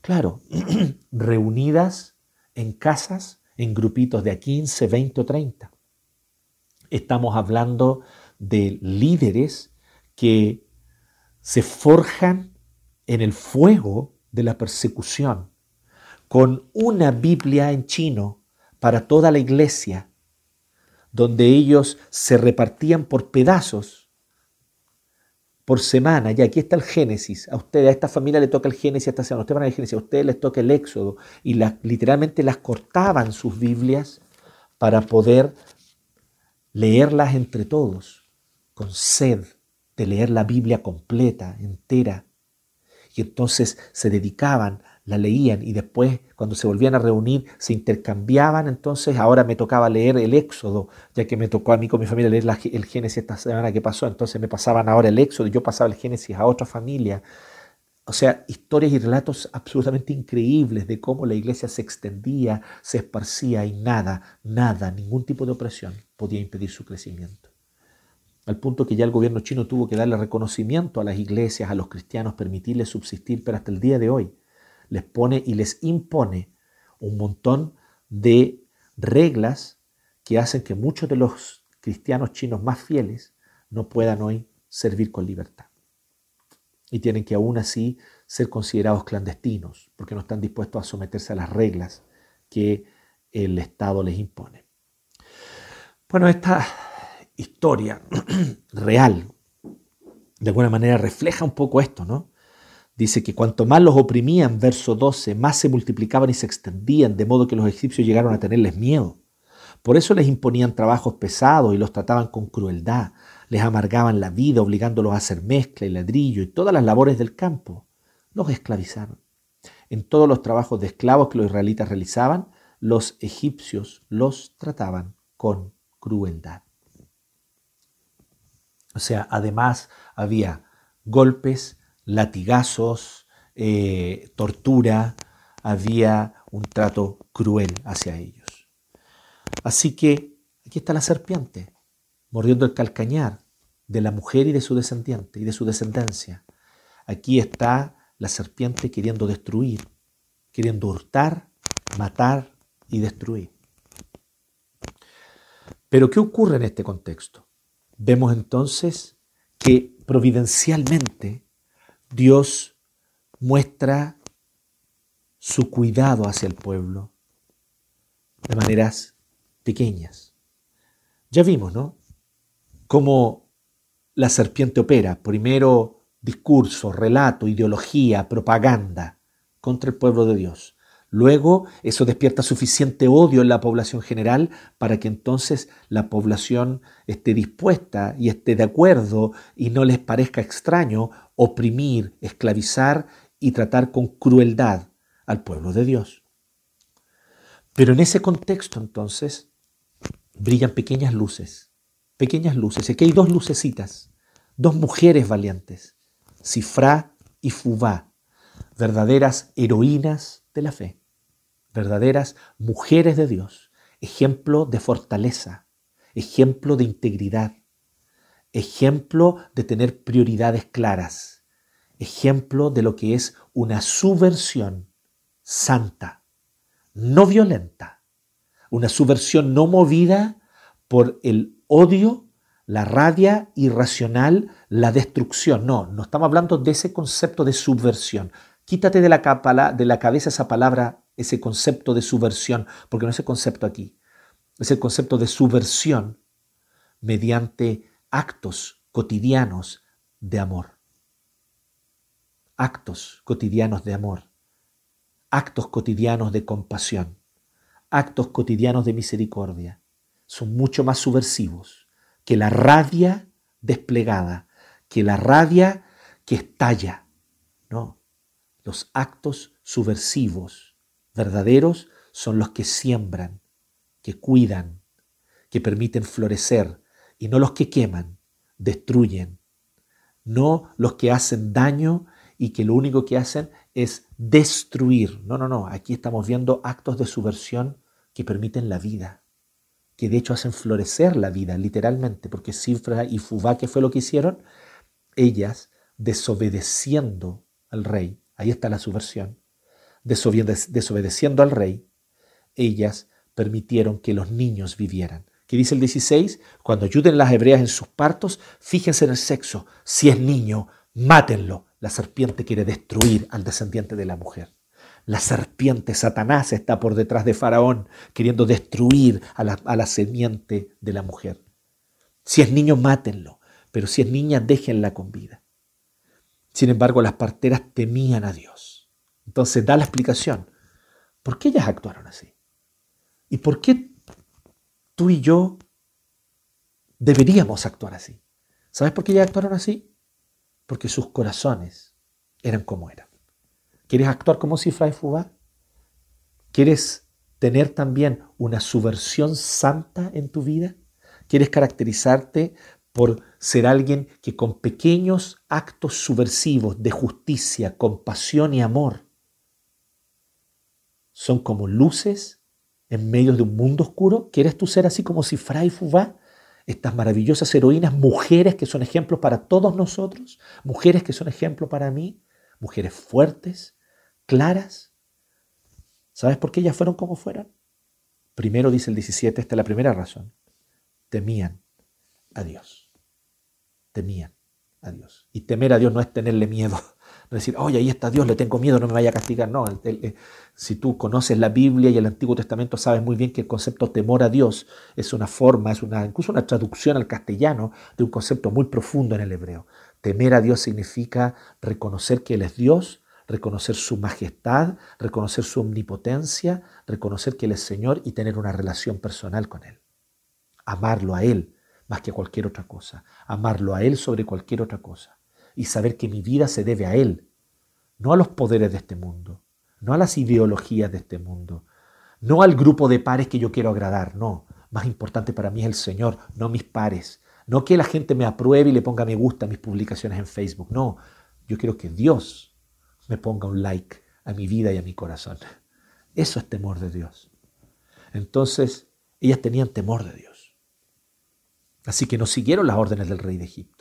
Claro, reunidas en casas, en grupitos de 15, 20 o 30. Estamos hablando de líderes que se forjan en el fuego de la persecución con una Biblia en chino para toda la iglesia, donde ellos se repartían por pedazos por semana. Y aquí está el Génesis. A ustedes, a esta familia le toca el Génesis esta semana. Ustedes van al Génesis, a ustedes les toca el Éxodo. Y literalmente las cortaban sus Biblias para poder leerlas entre todos, con sed de leer la Biblia completa, entera. Y entonces se dedicaban la leían y después cuando se volvían a reunir se intercambiaban, entonces ahora me tocaba leer el Éxodo, ya que me tocó a mí con mi familia leer el Génesis esta semana que pasó, entonces me pasaban ahora el Éxodo y yo pasaba el Génesis a otra familia. O sea, historias y relatos absolutamente increíbles de cómo la iglesia se extendía, se esparcía y nada, nada, ningún tipo de opresión podía impedir su crecimiento. Al punto que ya el gobierno chino tuvo que darle reconocimiento a las iglesias, a los cristianos, permitirles subsistir, pero hasta el día de hoy les pone y les impone un montón de reglas que hacen que muchos de los cristianos chinos más fieles no puedan hoy servir con libertad. Y tienen que aún así ser considerados clandestinos, porque no están dispuestos a someterse a las reglas que el Estado les impone. Bueno, esta historia real, de alguna manera refleja un poco esto, ¿no? Dice que cuanto más los oprimían, verso 12, más se multiplicaban y se extendían, de modo que los egipcios llegaron a tenerles miedo. Por eso les imponían trabajos pesados y los trataban con crueldad, les amargaban la vida, obligándolos a hacer mezcla y ladrillo y todas las labores del campo. Los esclavizaron. En todos los trabajos de esclavos que los israelitas realizaban, los egipcios los trataban con crueldad. O sea, además había golpes, latigazos, eh, tortura, había un trato cruel hacia ellos. Así que aquí está la serpiente, mordiendo el calcañar de la mujer y de su descendiente y de su descendencia. Aquí está la serpiente queriendo destruir, queriendo hurtar, matar y destruir. Pero ¿qué ocurre en este contexto? Vemos entonces que providencialmente Dios muestra su cuidado hacia el pueblo de maneras pequeñas. Ya vimos, ¿no? Cómo la serpiente opera. Primero discurso, relato, ideología, propaganda contra el pueblo de Dios. Luego eso despierta suficiente odio en la población general para que entonces la población esté dispuesta y esté de acuerdo y no les parezca extraño oprimir, esclavizar y tratar con crueldad al pueblo de Dios. Pero en ese contexto entonces brillan pequeñas luces, pequeñas luces. Aquí hay dos lucecitas, dos mujeres valientes, Sifra y Fubá, verdaderas heroínas de la fe, verdaderas mujeres de Dios, ejemplo de fortaleza, ejemplo de integridad, ejemplo de tener prioridades claras, ejemplo de lo que es una subversión santa, no violenta, una subversión no movida por el odio, la rabia irracional, la destrucción. No, no estamos hablando de ese concepto de subversión. Quítate de la, de la cabeza esa palabra, ese concepto de subversión, porque no es el concepto aquí. Es el concepto de subversión mediante actos cotidianos de amor. Actos cotidianos de amor. Actos cotidianos de compasión. Actos cotidianos de misericordia. Son mucho más subversivos que la rabia desplegada, que la rabia que estalla. No, los actos subversivos verdaderos son los que siembran, que cuidan, que permiten florecer, y no los que queman, destruyen, no los que hacen daño y que lo único que hacen es destruir. No, no, no, aquí estamos viendo actos de subversión que permiten la vida, que de hecho hacen florecer la vida, literalmente, porque Cifra y Fubá, ¿qué fue lo que hicieron? Ellas, desobedeciendo al rey, Ahí está la subversión. Desobedeciendo al rey, ellas permitieron que los niños vivieran. ¿Qué dice el 16? Cuando ayuden las hebreas en sus partos, fíjense en el sexo. Si es niño, mátenlo. La serpiente quiere destruir al descendiente de la mujer. La serpiente, Satanás, está por detrás de Faraón, queriendo destruir a la, a la semiente de la mujer. Si es niño, mátenlo. Pero si es niña, déjenla con vida. Sin embargo, las parteras temían a Dios. Entonces da la explicación. ¿Por qué ellas actuaron así? ¿Y por qué tú y yo deberíamos actuar así? ¿Sabes por qué ellas actuaron así? Porque sus corazones eran como eran. ¿Quieres actuar como Cifra y Fubá? ¿Quieres tener también una subversión santa en tu vida? ¿Quieres caracterizarte por ser alguien que con pequeños actos subversivos de justicia, compasión y amor son como luces en medio de un mundo oscuro. ¿Quieres tú ser así como si y Fubá? Estas maravillosas heroínas, mujeres que son ejemplos para todos nosotros, mujeres que son ejemplos para mí, mujeres fuertes, claras. ¿Sabes por qué ellas fueron como fueron? Primero dice el 17, esta es la primera razón. Temían a Dios temían a Dios. Y temer a Dios no es tenerle miedo, decir, oye, ahí está Dios, le tengo miedo, no me vaya a castigar. No, si tú conoces la Biblia y el Antiguo Testamento, sabes muy bien que el concepto temor a Dios es una forma, es una, incluso una traducción al castellano de un concepto muy profundo en el hebreo. Temer a Dios significa reconocer que Él es Dios, reconocer su majestad, reconocer su omnipotencia, reconocer que Él es Señor y tener una relación personal con Él. Amarlo a Él más que a cualquier otra cosa. Amarlo a Él sobre cualquier otra cosa. Y saber que mi vida se debe a Él, no a los poderes de este mundo, no a las ideologías de este mundo, no al grupo de pares que yo quiero agradar, no. Más importante para mí es el Señor, no mis pares. No que la gente me apruebe y le ponga me gusta a mis publicaciones en Facebook, no. Yo quiero que Dios me ponga un like a mi vida y a mi corazón. Eso es temor de Dios. Entonces, ellas tenían temor de Dios. Así que no siguieron las órdenes del rey de Egipto.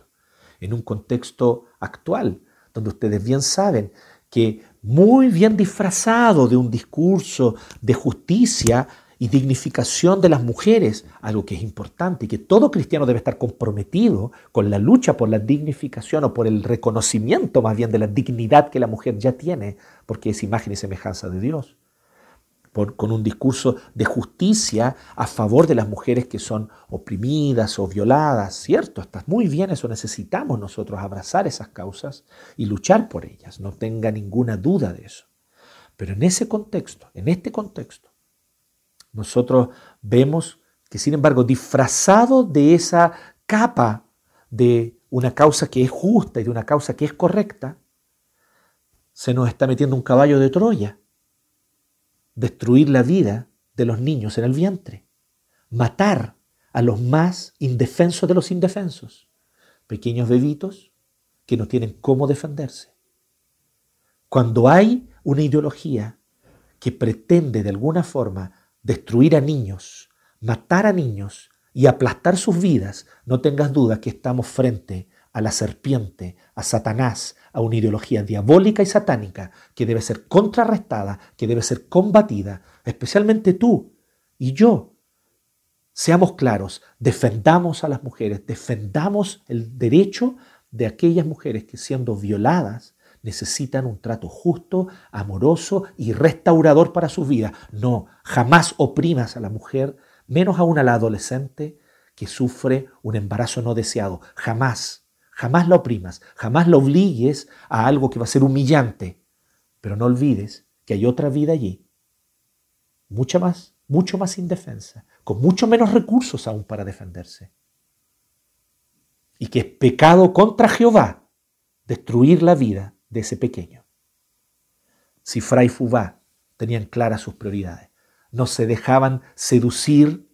En un contexto actual, donde ustedes bien saben que muy bien disfrazado de un discurso de justicia, y dignificación de las mujeres, algo que es importante y que todo cristiano debe estar comprometido con la lucha por la dignificación o por el reconocimiento más bien de la dignidad que la mujer ya tiene, porque es imagen y semejanza de Dios. Con un discurso de justicia a favor de las mujeres que son oprimidas o violadas, ¿cierto? Está muy bien, eso necesitamos nosotros abrazar esas causas y luchar por ellas, no tenga ninguna duda de eso. Pero en ese contexto, en este contexto, nosotros vemos que, sin embargo, disfrazado de esa capa de una causa que es justa y de una causa que es correcta, se nos está metiendo un caballo de Troya. Destruir la vida de los niños en el vientre. Matar a los más indefensos de los indefensos. Pequeños bebitos que no tienen cómo defenderse. Cuando hay una ideología que pretende de alguna forma destruir a niños, matar a niños y aplastar sus vidas, no tengas duda que estamos frente a la serpiente, a Satanás, a una ideología diabólica y satánica que debe ser contrarrestada, que debe ser combatida, especialmente tú y yo. Seamos claros, defendamos a las mujeres, defendamos el derecho de aquellas mujeres que siendo violadas necesitan un trato justo, amoroso y restaurador para su vida. No, jamás oprimas a la mujer, menos aún a la adolescente que sufre un embarazo no deseado. Jamás, jamás la oprimas, jamás la obligues a algo que va a ser humillante. Pero no olvides que hay otra vida allí, mucha más, mucho más indefensa, con mucho menos recursos aún para defenderse. Y que es pecado contra Jehová destruir la vida de ese pequeño. Si Fray Fubá tenían claras sus prioridades, no se dejaban seducir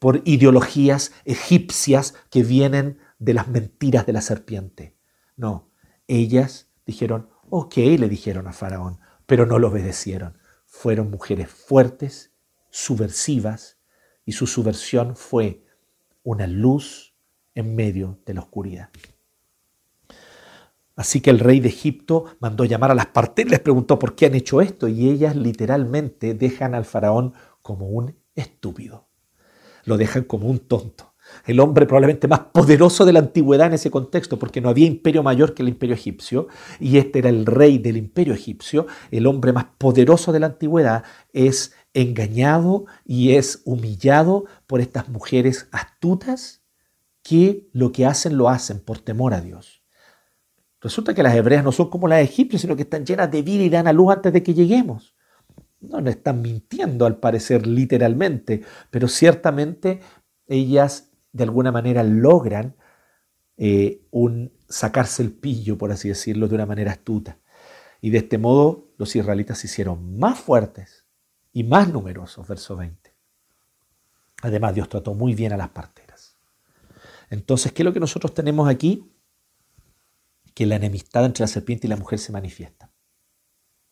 por ideologías egipcias que vienen de las mentiras de la serpiente. No, ellas dijeron, ok, le dijeron a Faraón, pero no lo obedecieron. Fueron mujeres fuertes, subversivas, y su subversión fue una luz en medio de la oscuridad. Así que el rey de Egipto mandó llamar a las partes, les preguntó por qué han hecho esto y ellas literalmente dejan al faraón como un estúpido. Lo dejan como un tonto. El hombre probablemente más poderoso de la antigüedad en ese contexto, porque no había imperio mayor que el imperio egipcio, y este era el rey del imperio egipcio, el hombre más poderoso de la antigüedad, es engañado y es humillado por estas mujeres astutas que lo que hacen lo hacen por temor a Dios. Resulta que las hebreas no son como las egipcias, sino que están llenas de vida y dan a luz antes de que lleguemos. No nos están mintiendo al parecer literalmente, pero ciertamente ellas de alguna manera logran eh, un, sacarse el pillo, por así decirlo, de una manera astuta. Y de este modo los israelitas se hicieron más fuertes y más numerosos, verso 20. Además, Dios trató muy bien a las parteras. Entonces, ¿qué es lo que nosotros tenemos aquí? que la enemistad entre la serpiente y la mujer se manifiesta.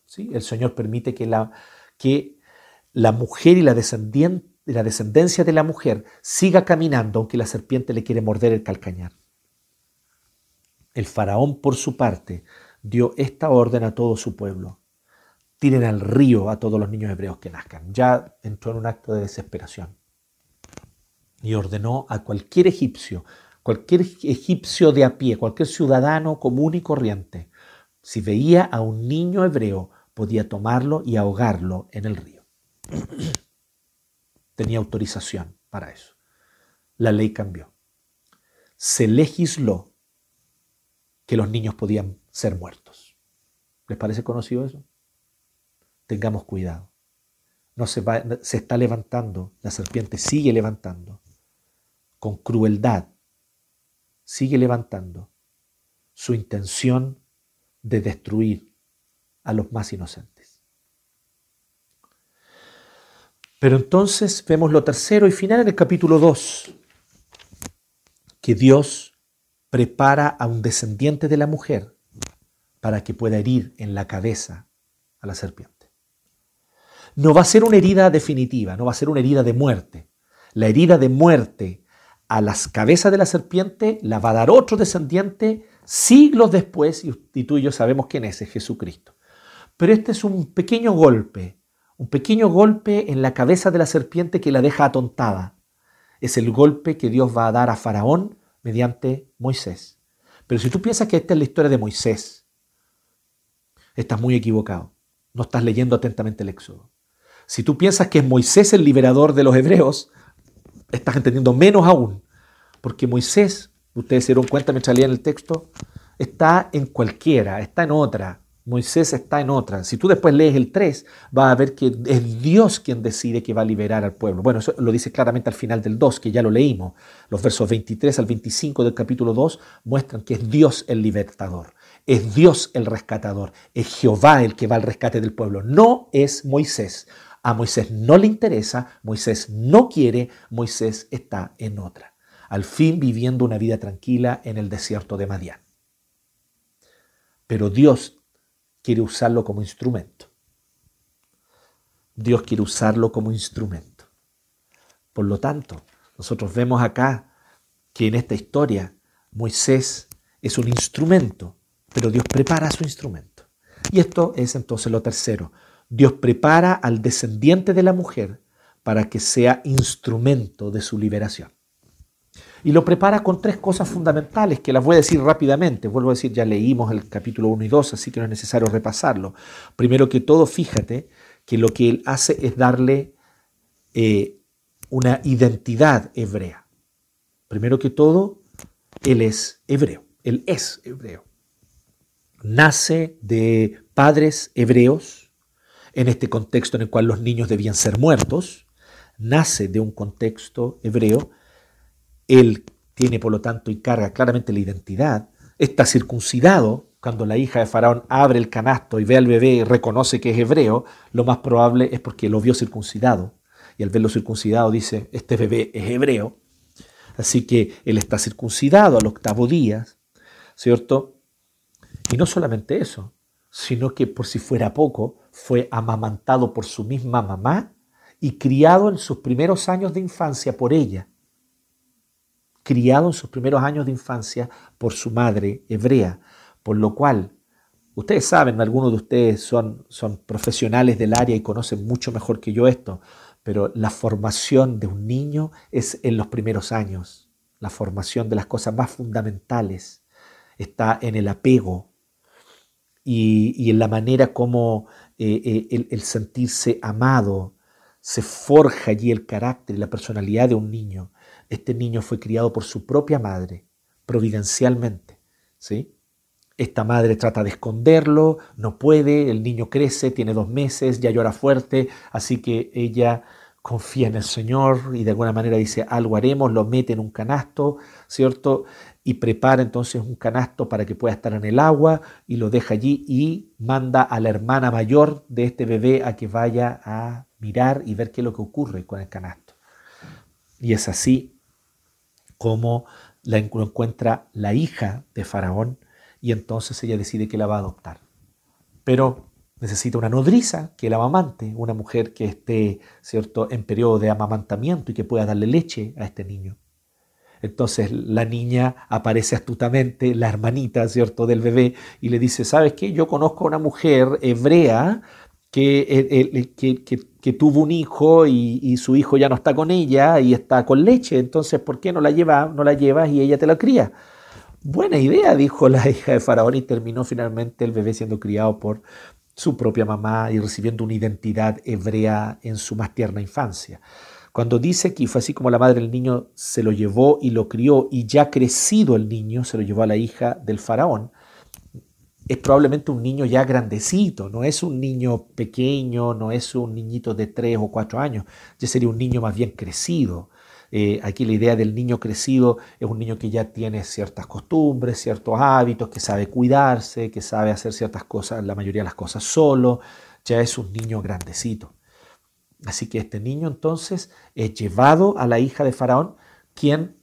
¿Sí? El Señor permite que la, que la mujer y la, la descendencia de la mujer siga caminando aunque la serpiente le quiere morder el calcañar. El faraón, por su parte, dio esta orden a todo su pueblo. Tiren al río a todos los niños hebreos que nazcan. Ya entró en un acto de desesperación. Y ordenó a cualquier egipcio cualquier egipcio de a pie, cualquier ciudadano común y corriente, Si veía a un niño hebreo, podía tomarlo y ahogarlo en el río. Tenía autorización para eso. La ley cambió. Se legisló que los niños podían ser muertos. ¿Les parece conocido eso? Tengamos cuidado. No se, va, se está levantando, la serpiente sigue levantando con crueldad, sigue levantando su intención de destruir a los más inocentes. Pero entonces vemos lo tercero y final en el capítulo 2, que Dios prepara a un descendiente de la mujer para que pueda herir en la cabeza a la serpiente. No va a ser una herida definitiva, no va a ser una herida de muerte. La herida de muerte a las cabezas de la serpiente la va a dar otro descendiente siglos después, y tú y yo sabemos quién es, es Jesucristo. Pero este es un pequeño golpe, un pequeño golpe en la cabeza de la serpiente que la deja atontada. Es el golpe que Dios va a dar a Faraón mediante Moisés. Pero si tú piensas que esta es la historia de Moisés, estás muy equivocado. No estás leyendo atentamente el Éxodo. Si tú piensas que es Moisés el liberador de los hebreos, estás entendiendo menos aún. Porque Moisés, ustedes se dieron cuenta mientras leían el texto, está en cualquiera, está en otra. Moisés está en otra. Si tú después lees el 3, vas a ver que es Dios quien decide que va a liberar al pueblo. Bueno, eso lo dice claramente al final del 2, que ya lo leímos. Los versos 23 al 25 del capítulo 2 muestran que es Dios el libertador. Es Dios el rescatador. Es Jehová el que va al rescate del pueblo. No es Moisés. A Moisés no le interesa, Moisés no quiere, Moisés está en otra. Al fin viviendo una vida tranquila en el desierto de Madián. Pero Dios quiere usarlo como instrumento. Dios quiere usarlo como instrumento. Por lo tanto, nosotros vemos acá que en esta historia Moisés es un instrumento, pero Dios prepara su instrumento. Y esto es entonces lo tercero. Dios prepara al descendiente de la mujer para que sea instrumento de su liberación. Y lo prepara con tres cosas fundamentales que las voy a decir rápidamente. Vuelvo a decir, ya leímos el capítulo 1 y 2, así que no es necesario repasarlo. Primero que todo, fíjate que lo que él hace es darle eh, una identidad hebrea. Primero que todo, él es hebreo. Él es hebreo. Nace de padres hebreos, en este contexto en el cual los niños debían ser muertos. Nace de un contexto hebreo él tiene, por lo tanto, y carga claramente la identidad. Está circuncidado. Cuando la hija de Faraón abre el canasto y ve al bebé y reconoce que es hebreo, lo más probable es porque lo vio circuncidado. Y al verlo circuncidado dice, este bebé es hebreo. Así que él está circuncidado al octavo día, ¿cierto? Y no solamente eso, sino que por si fuera poco, fue amamantado por su misma mamá y criado en sus primeros años de infancia por ella criado en sus primeros años de infancia por su madre hebrea, por lo cual ustedes saben, algunos de ustedes son, son profesionales del área y conocen mucho mejor que yo esto, pero la formación de un niño es en los primeros años, la formación de las cosas más fundamentales está en el apego y, en la manera como eh, eh, el, el sentirse amado, se forja allí el carácter y la personalidad de un niño. Este niño fue criado por su propia madre, providencialmente. ¿sí? Esta madre trata de esconderlo, no puede, el niño crece, tiene dos meses, ya llora fuerte, así que ella confía en el Señor y de alguna manera dice, algo haremos, lo mete en un canasto, ¿cierto? Y prepara entonces un canasto para que pueda estar en el agua y lo deja allí y manda a la hermana mayor de este bebé a que vaya a mirar y ver qué es lo que ocurre con el canasto. Y es así cómo la encuentra la hija de Faraón y entonces ella decide que la va a adoptar. Pero necesita una nodriza que la amamante, una mujer que esté, ¿cierto?, en periodo de amamantamiento y que pueda darle leche a este niño. Entonces la niña aparece astutamente, la hermanita, ¿cierto?, del bebé, y le dice, ¿sabes qué? Yo conozco a una mujer hebrea que, que, tuvo un hijo y, su hijo ya no está con ella y está con leche, entonces ¿por qué no la, lleva, no la llevas y ella te la cría? Buena idea, dijo la hija de Faraón y terminó finalmente el bebé siendo criado por su propia mamá y recibiendo una identidad hebrea en su más tierna infancia. Cuando dice que fue así como la madre del niño se lo llevó y lo crió y ya crecido el niño se lo llevó a la hija del faraón, es probablemente un niño ya grandecito, no es un niño pequeño, no es un niñito de tres o cuatro años, ya sería un niño más bien crecido. Eh, aquí la idea del niño crecido es un niño que ya tiene ciertas costumbres, ciertos hábitos, que sabe cuidarse, que sabe hacer ciertas cosas, la mayoría de las cosas solo, ya es un niño grandecito. Así que este niño entonces es llevado a la hija de Faraón, quien,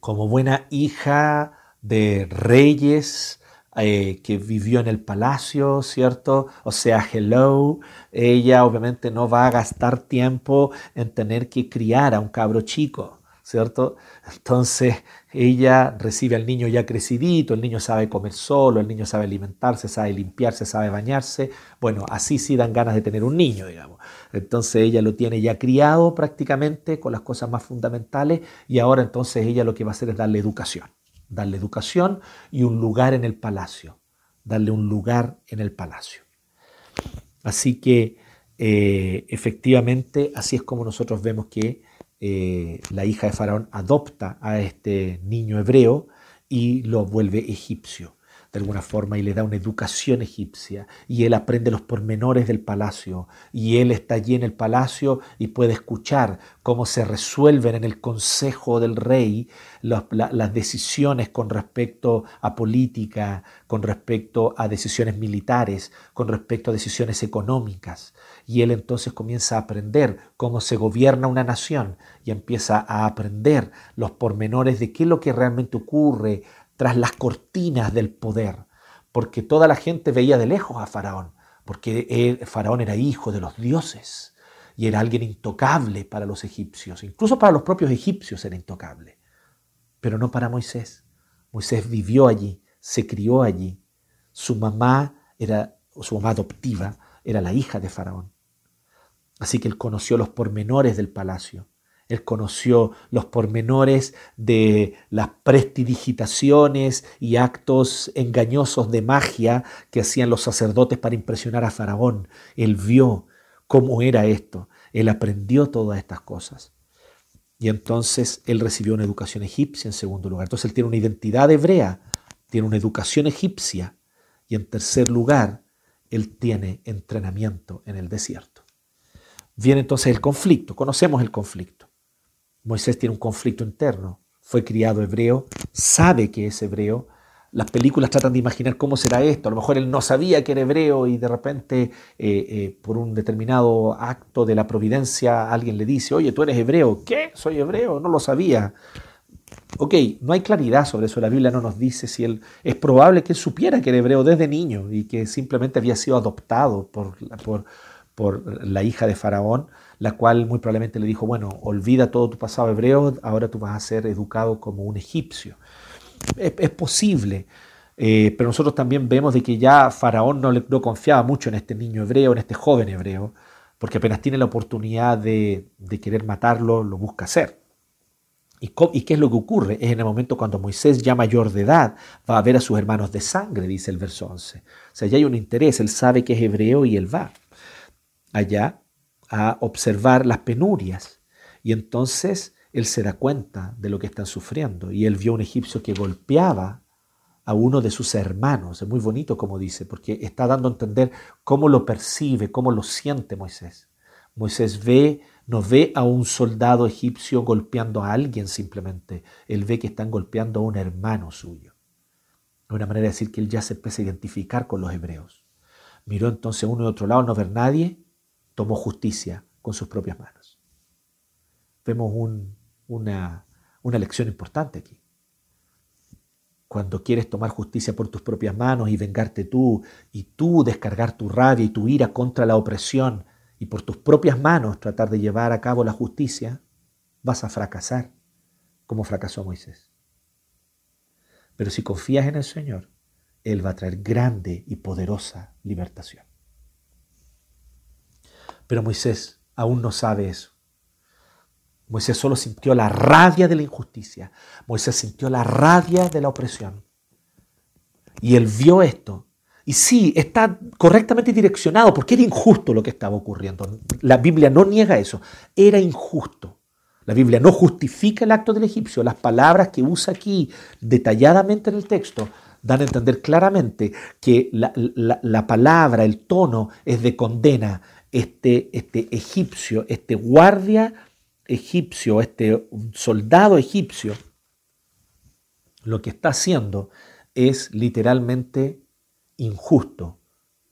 como buena hija de reyes, eh, que vivió en el palacio, ¿cierto? O sea, hello, ella obviamente no va a gastar tiempo en tener que criar a un cabro chico, ¿cierto? Entonces ella recibe al niño ya crecidito, el niño sabe comer solo, el niño sabe alimentarse, sabe limpiarse, sabe bañarse. Bueno, así sí dan ganas de tener un niño, digamos. Entonces ella lo tiene ya criado prácticamente con las cosas más fundamentales y ahora entonces ella lo que va a hacer es darle educación darle educación y un lugar en el palacio, darle un lugar en el palacio. Así que eh, efectivamente así es como nosotros vemos que eh, la hija de Faraón adopta a este niño hebreo y lo vuelve egipcio alguna forma y le da una educación egipcia y él aprende los pormenores del palacio y él está allí en el palacio y puede escuchar cómo se resuelven en el consejo del rey las decisiones con respecto a política, con respecto a decisiones militares, con respecto a decisiones económicas. Y él entonces comienza a aprender cómo se gobierna una nación y empieza a aprender los pormenores de qué es lo que realmente ocurre tras las cortinas del poder, porque toda la gente veía de lejos a Faraón, porque Faraón era hijo de los dioses y era alguien intocable para los egipcios, incluso para los propios egipcios era intocable, pero no para Moisés. Moisés vivió allí, se crió allí, su mamá era, su mamá adoptiva, era la hija de Faraón. Así que él conoció los pormenores del palacio, él conoció los pormenores de las prestidigitaciones y actos engañosos de magia que hacían los sacerdotes para impresionar a Faraón. Él vio cómo era esto. Él aprendió todas estas cosas. Y entonces él recibió una educación egipcia en segundo lugar. Entonces él tiene una identidad hebrea, tiene una educación egipcia. Y en tercer lugar, él tiene entrenamiento en el desierto. Viene entonces el conflicto. Conocemos el conflicto. Moisés tiene un conflicto interno. Fue criado hebreo, sabe que es hebreo. Las películas tratan de imaginar cómo será esto. A lo mejor él no sabía que era hebreo y de repente, eh, eh, por un determinado acto de la providencia, alguien le dice, oye, tú eres hebreo. ¿Qué? Soy hebreo, no lo sabía. Ok, no hay claridad sobre eso. La Biblia no nos dice si él. Es probable que él supiera que era hebreo desde niño y que simplemente había sido adoptado por, la hija de Faraón la cual muy probablemente le dijo, bueno, olvida todo tu pasado hebreo, ahora tú vas a ser educado como un egipcio. Es, posible, eh, pero nosotros también vemos de que ya Faraón no, le, confiaba mucho en este niño hebreo, en este joven hebreo, porque apenas tiene la oportunidad de, querer matarlo, lo busca hacer. ¿Y, ¿Y, qué es lo que ocurre? Es en el momento cuando Moisés, ya mayor de edad, va a ver a sus hermanos de sangre, dice el verso 11. O sea, ya hay un interés, él sabe que es hebreo y él va allá a observar las penurias. Y entonces él se da cuenta de lo que están sufriendo. Y él vio un egipcio que golpeaba a uno de sus hermanos. Es muy bonito como dice, porque está dando a entender cómo lo percibe, cómo lo siente Moisés. Moisés ve, no ve a un soldado egipcio golpeando a alguien simplemente. Él ve que están golpeando a un hermano suyo. Es una manera de decir que él ya se empieza a identificar con los hebreos. Miró entonces uno y otro lado, no ver nadie, tomó justicia con sus propias manos. Vemos una, una lección importante aquí. Cuando quieres tomar justicia por tus propias manos y vengarte tú, y tú descargar tu rabia y tu ira contra la opresión, y por tus propias manos tratar de llevar a cabo la justicia, vas a fracasar, como fracasó Moisés. Pero si confías en el Señor, Él va a traer grande y poderosa libertación. Pero Moisés aún no sabe eso. Moisés solo sintió la rabia de la injusticia. Moisés sintió la rabia de la opresión. Y él vio esto. Y sí, está correctamente direccionado porque era injusto lo que estaba ocurriendo. La Biblia no niega eso. Era injusto. La Biblia no justifica el acto del egipcio. Las palabras que usa aquí detalladamente en el texto dan a entender claramente que la, palabra, el tono es de condena. Este, este egipcio, este guardia egipcio, este soldado egipcio, lo que está haciendo es literalmente injusto,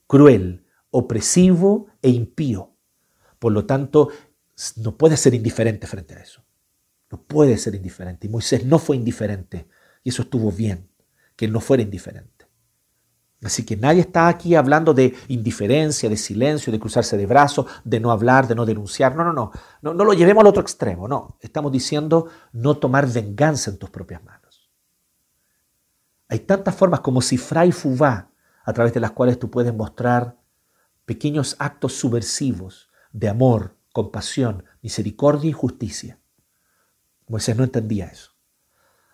cruel, opresivo e impío. Por lo tanto, no puede ser indiferente frente a eso. No puede ser indiferente. Y Moisés no fue indiferente. Y eso estuvo bien, que él no fuera indiferente. Así que nadie está aquí hablando de indiferencia, de silencio, de cruzarse de brazos, de no hablar, de no denunciar. No, no, no, no. No lo llevemos al otro extremo. No. Estamos diciendo no tomar venganza en tus propias manos. Hay tantas formas como cifra y fubá a través de las cuales tú puedes mostrar pequeños actos subversivos de amor, compasión, misericordia y justicia. Moisés no entendía eso.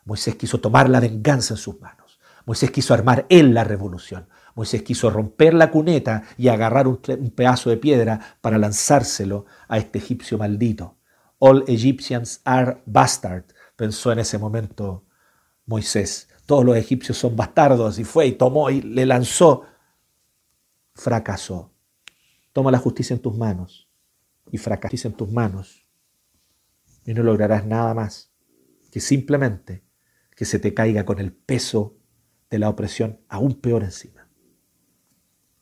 Moisés quiso tomar la venganza en sus manos. Moisés quiso armar él la revolución. Moisés quiso romper la cuneta y agarrar un, pedazo de piedra para lanzárselo a este egipcio maldito. All Egyptians are bastards, pensó en ese momento Moisés. Todos los egipcios son bastardos y fue y tomó y le lanzó. Fracasó. Toma la justicia en tus manos y fracasó en tus manos y no lograrás nada más que simplemente que se te caiga con el peso de la opresión aún peor encima.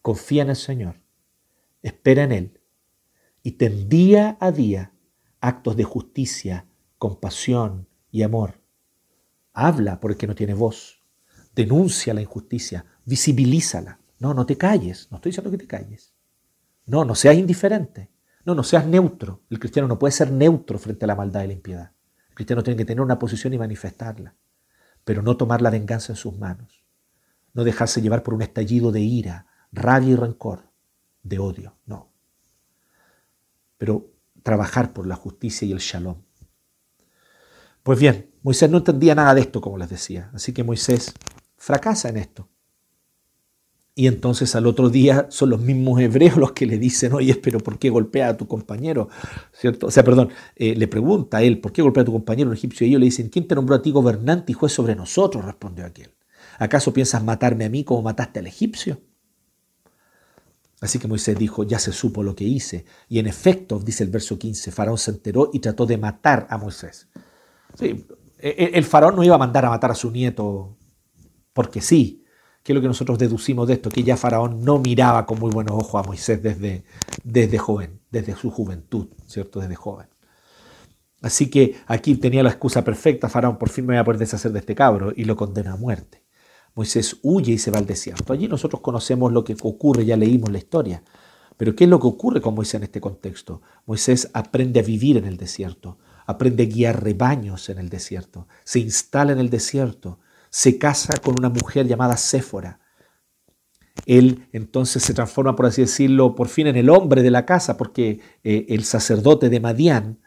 Confía en el Señor, espera en Él y ten día a día actos de justicia, compasión y amor. Habla por el que no tiene voz, denuncia la injusticia, visibilízala. No, no te calles, no estoy diciendo que te calles. No, no seas indiferente. No, no seas neutro. El cristiano no puede ser neutro frente a la maldad y la impiedad. El cristiano tiene que tener una posición y manifestarla, pero no tomar la venganza en sus manos no dejarse llevar por un estallido de ira, rabia y rencor, de odio, no. Pero trabajar por la justicia y el shalom. Pues bien, Moisés no entendía nada de esto, como les decía, así que Moisés fracasa en esto. Y entonces al otro día son los mismos hebreos los que le dicen, oye, pero ¿por qué golpea a tu compañero? ¿Cierto? O sea, perdón, eh, le pregunta a él, ¿por qué golpea a tu compañero el egipcio? Y ellos le dicen, ¿quién te nombró a ti gobernante y juez sobre nosotros? Respondió aquel. ¿Acaso piensas matarme a mí como mataste al egipcio? Así que Moisés dijo, ya se supo lo que hice. Y en efecto, dice el verso 15, Faraón se enteró y trató de matar a Moisés. Sí, e, e, el faraón no iba a mandar a matar a su nieto porque sí. ¿Qué es lo que nosotros deducimos de esto? Que ya Faraón no miraba con muy buenos ojos a Moisés desde, desde joven, desde su juventud, ¿cierto? Desde joven. Así que aquí tenía la excusa perfecta, Faraón, por fin me voy a poder deshacer de este cabro y lo condena a muerte. Moisés huye y se va al desierto. Allí nosotros conocemos lo que ocurre, ya leímos la historia. Pero ¿qué es lo que ocurre con Moisés en este contexto? Moisés aprende a vivir en el desierto, aprende a guiar rebaños en el desierto, se instala en el desierto, se casa con una mujer llamada Séfora. Él entonces se transforma, por así decirlo, por fin en el hombre de la casa, porque eh, el sacerdote de Madián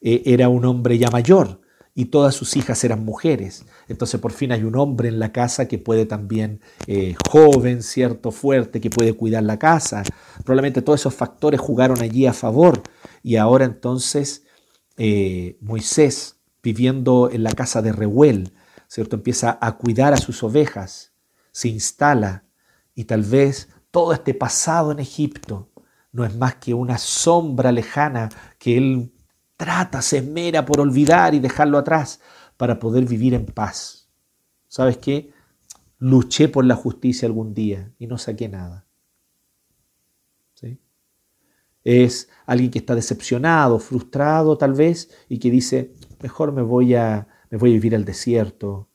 eh, era un hombre ya mayor y todas sus hijas eran mujeres. Entonces por fin hay un hombre en la casa que puede también, eh, joven, cierto, fuerte, que puede cuidar la casa. Probablemente todos esos factores jugaron allí a favor. Y ahora entonces eh, Moisés, viviendo en la casa de Rehuel, ¿cierto? empieza a cuidar a sus ovejas, se instala y tal vez todo este pasado en Egipto no es más que una sombra lejana que él trata, se esmera por olvidar y dejarlo atrás para poder vivir en paz. ¿Sabes qué? Luché por la justicia algún día y no saqué nada. ¿Sí? Es alguien que está decepcionado, frustrado tal vez y que dice, mejor me voy a, me voy a vivir al desierto,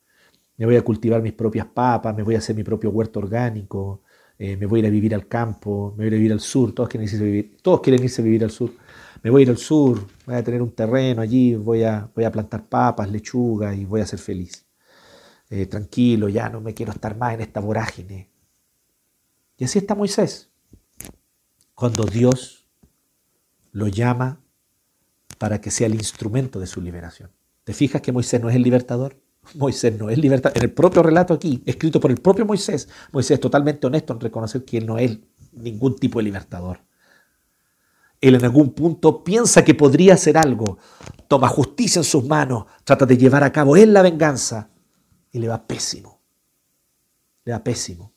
me voy a cultivar mis propias papas, me voy a hacer mi propio huerto orgánico, eh, me voy a ir a vivir al campo, me voy a ir vivir al sur, todos quieren todos quieren irse a vivir al sur me voy a ir al sur, voy a tener un terreno allí, voy a, plantar papas, lechuga y voy a ser feliz. Eh, tranquilo, ya no me quiero estar más en esta vorágine. Y así está Moisés. Cuando Dios lo llama para que sea el instrumento de su liberación. ¿Te fijas que Moisés no es el libertador? Moisés no es libertador. En el propio relato aquí, escrito por el propio Moisés, Moisés es totalmente honesto en reconocer que él no es ningún tipo de libertador. Él en algún punto piensa que podría hacer algo, toma justicia en sus manos, trata de llevar a cabo él la venganza y le va pésimo. Le va pésimo.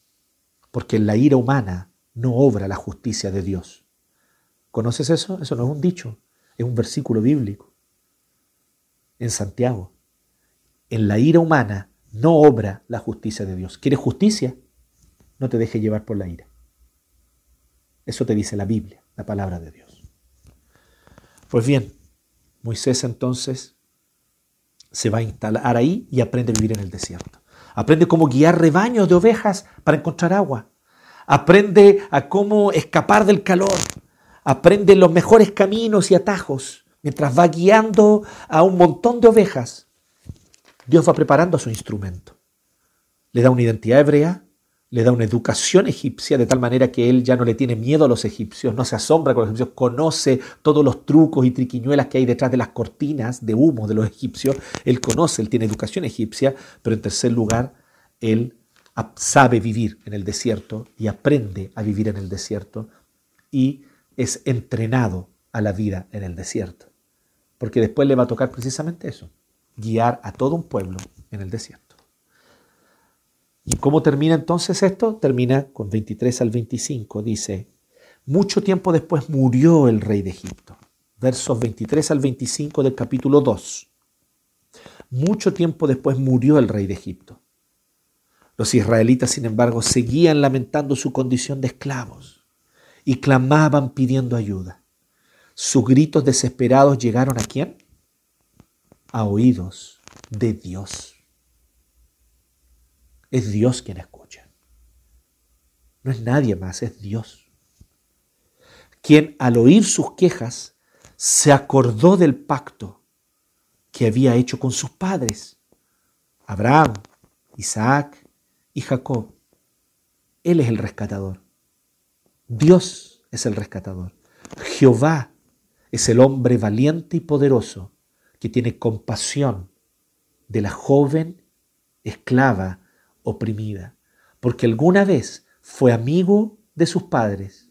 Porque en la ira humana no obra la justicia de Dios. ¿Conoces eso? Eso no es un dicho, es un versículo bíblico. En Santiago. En la ira humana no obra la justicia de Dios. ¿Quieres justicia? No te dejes llevar por la ira. Eso te dice la Biblia, la palabra de Dios. Pues bien, Moisés entonces se va a instalar ahí y aprende a vivir en el desierto. Aprende cómo guiar rebaños de ovejas para encontrar agua. Aprende a cómo escapar del calor. Aprende los mejores caminos y atajos mientras va guiando a un montón de ovejas. Dios va preparando a su instrumento. Le da una identidad hebrea, le da una educación egipcia de tal manera que él ya no le tiene miedo a los egipcios, no se asombra con los egipcios, conoce todos los trucos y triquiñuelas que hay detrás de las cortinas de humo de los egipcios, él conoce, él tiene educación egipcia, pero en tercer lugar, él sabe vivir en el desierto y aprende a vivir en el desierto y es entrenado a la vida en el desierto, porque después le va a tocar precisamente eso, guiar a todo un pueblo en el desierto. ¿Y cómo termina entonces esto? Termina con 23 al 25. Dice, mucho tiempo después murió el rey de Egipto. Versos 23 al 25 del capítulo 2. Mucho tiempo después murió el rey de Egipto. Los israelitas, sin embargo, seguían lamentando su condición de esclavos y clamaban pidiendo ayuda. Sus gritos desesperados llegaron a quién? A oídos de Dios. Es Dios quien escucha. No es nadie más, es Dios. Quien al oír sus quejas se acordó del pacto que había hecho con sus padres, Abraham, Isaac y Jacob. Él es el rescatador. Dios es el rescatador. Jehová es el hombre valiente y poderoso que tiene compasión de la joven esclava oprimida, porque alguna vez fue amigo de sus padres,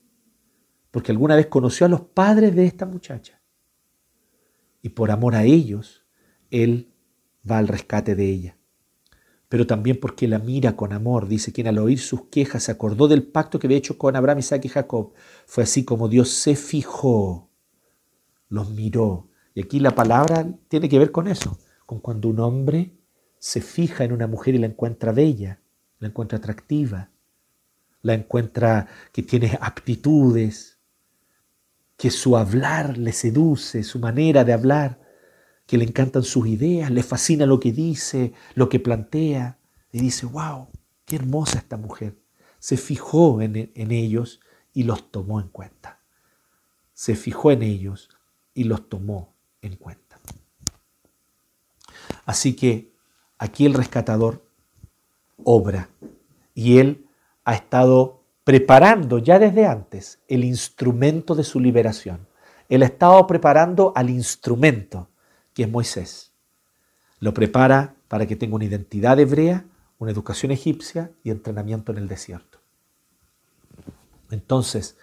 porque alguna vez conoció a los padres de esta muchacha. Y por amor a ellos, él va al rescate de ella. Pero también porque la mira con amor, dice quien al oír sus quejas se acordó del pacto que había hecho con Abraham, Isaac y Jacob. Fue así como Dios se fijó, los miró. Y aquí la palabra tiene que ver con eso, con cuando un hombre se fija en una mujer y la encuentra bella, la encuentra atractiva, la encuentra que tiene aptitudes, que su hablar le seduce, su manera de hablar, que le encantan sus ideas, le fascina lo que dice, lo que plantea, y dice, wow, qué hermosa esta mujer. Se fijó en, en ellos y los tomó en cuenta. Se fijó en ellos y los tomó en cuenta. Así que Aquí el rescatador obra y él ha estado preparando ya desde antes el instrumento de su liberación. Él ha estado preparando al instrumento que es Moisés. Lo prepara para que tenga una identidad hebrea, una educación egipcia y entrenamiento en el desierto. Entonces,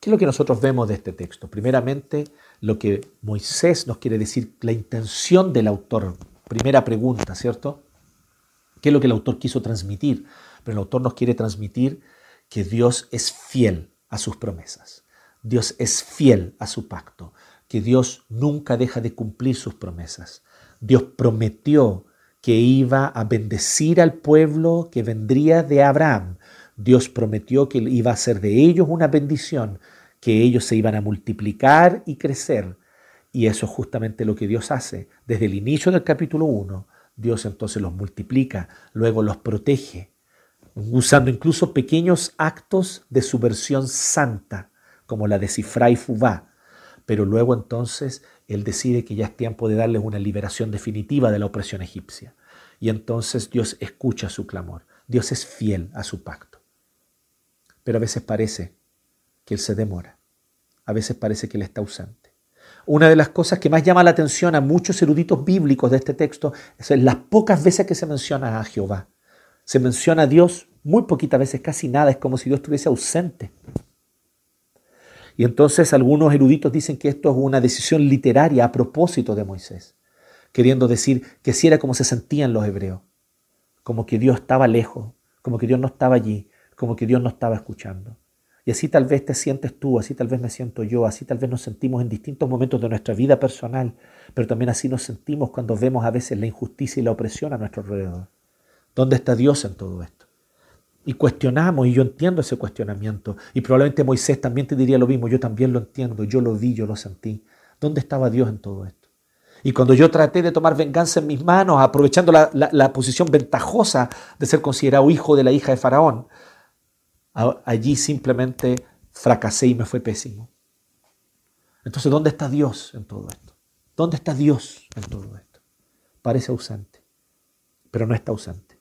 ¿qué es lo que nosotros vemos de este texto? Primeramente, lo que Moisés nos quiere decir, la intención del autor Primera pregunta, ¿cierto? ¿Qué es lo que el autor quiso transmitir? Pero el autor nos quiere transmitir que Dios es fiel a sus promesas. Dios es fiel a su pacto, que Dios nunca deja de cumplir sus promesas. Dios prometió que iba a bendecir al pueblo que vendría de Abraham. Dios prometió que iba a hacer de ellos una bendición, que ellos se iban a multiplicar y crecer y eso es justamente lo que Dios hace. Desde el inicio del capítulo 1, Dios entonces los multiplica, luego los protege, usando incluso pequeños actos de subversión santa, como la de Sifra y Fubá. Pero luego entonces Él decide que ya es tiempo de darles una liberación definitiva de la opresión egipcia. Y entonces Dios escucha su clamor. Dios es fiel a su pacto. Pero a veces parece que Él se demora. A veces parece que Él está ausente. Una de las cosas que más llama la atención a muchos eruditos bíblicos de este texto es las pocas veces que se menciona a Jehová. Se menciona a Dios muy poquitas veces, casi nada, es como si Dios estuviese ausente. Y entonces algunos eruditos dicen que esto es una decisión literaria a propósito de Moisés, queriendo decir que si era como se sentían los hebreos, como que Dios estaba lejos, como que Dios no estaba allí, como que Dios no estaba escuchando. Y así tal vez te sientes tú, así tal vez me siento yo, así tal vez nos sentimos en distintos momentos de nuestra vida personal, pero también así nos sentimos cuando vemos a veces la injusticia y la opresión a nuestro alrededor. ¿Dónde está Dios en todo esto? Y cuestionamos, y yo entiendo ese cuestionamiento, y probablemente Moisés también te diría lo mismo, yo también lo entiendo, yo lo vi, yo lo sentí. ¿Dónde estaba Dios en todo esto? Y cuando yo traté de tomar venganza en mis manos, aprovechando la, la posición ventajosa de ser considerado hijo de la hija de Faraón, allí simplemente fracasé y me fue pésimo. Entonces, ¿dónde está Dios en todo esto? ¿Dónde está Dios en todo esto? Parece ausente, pero no está ausente.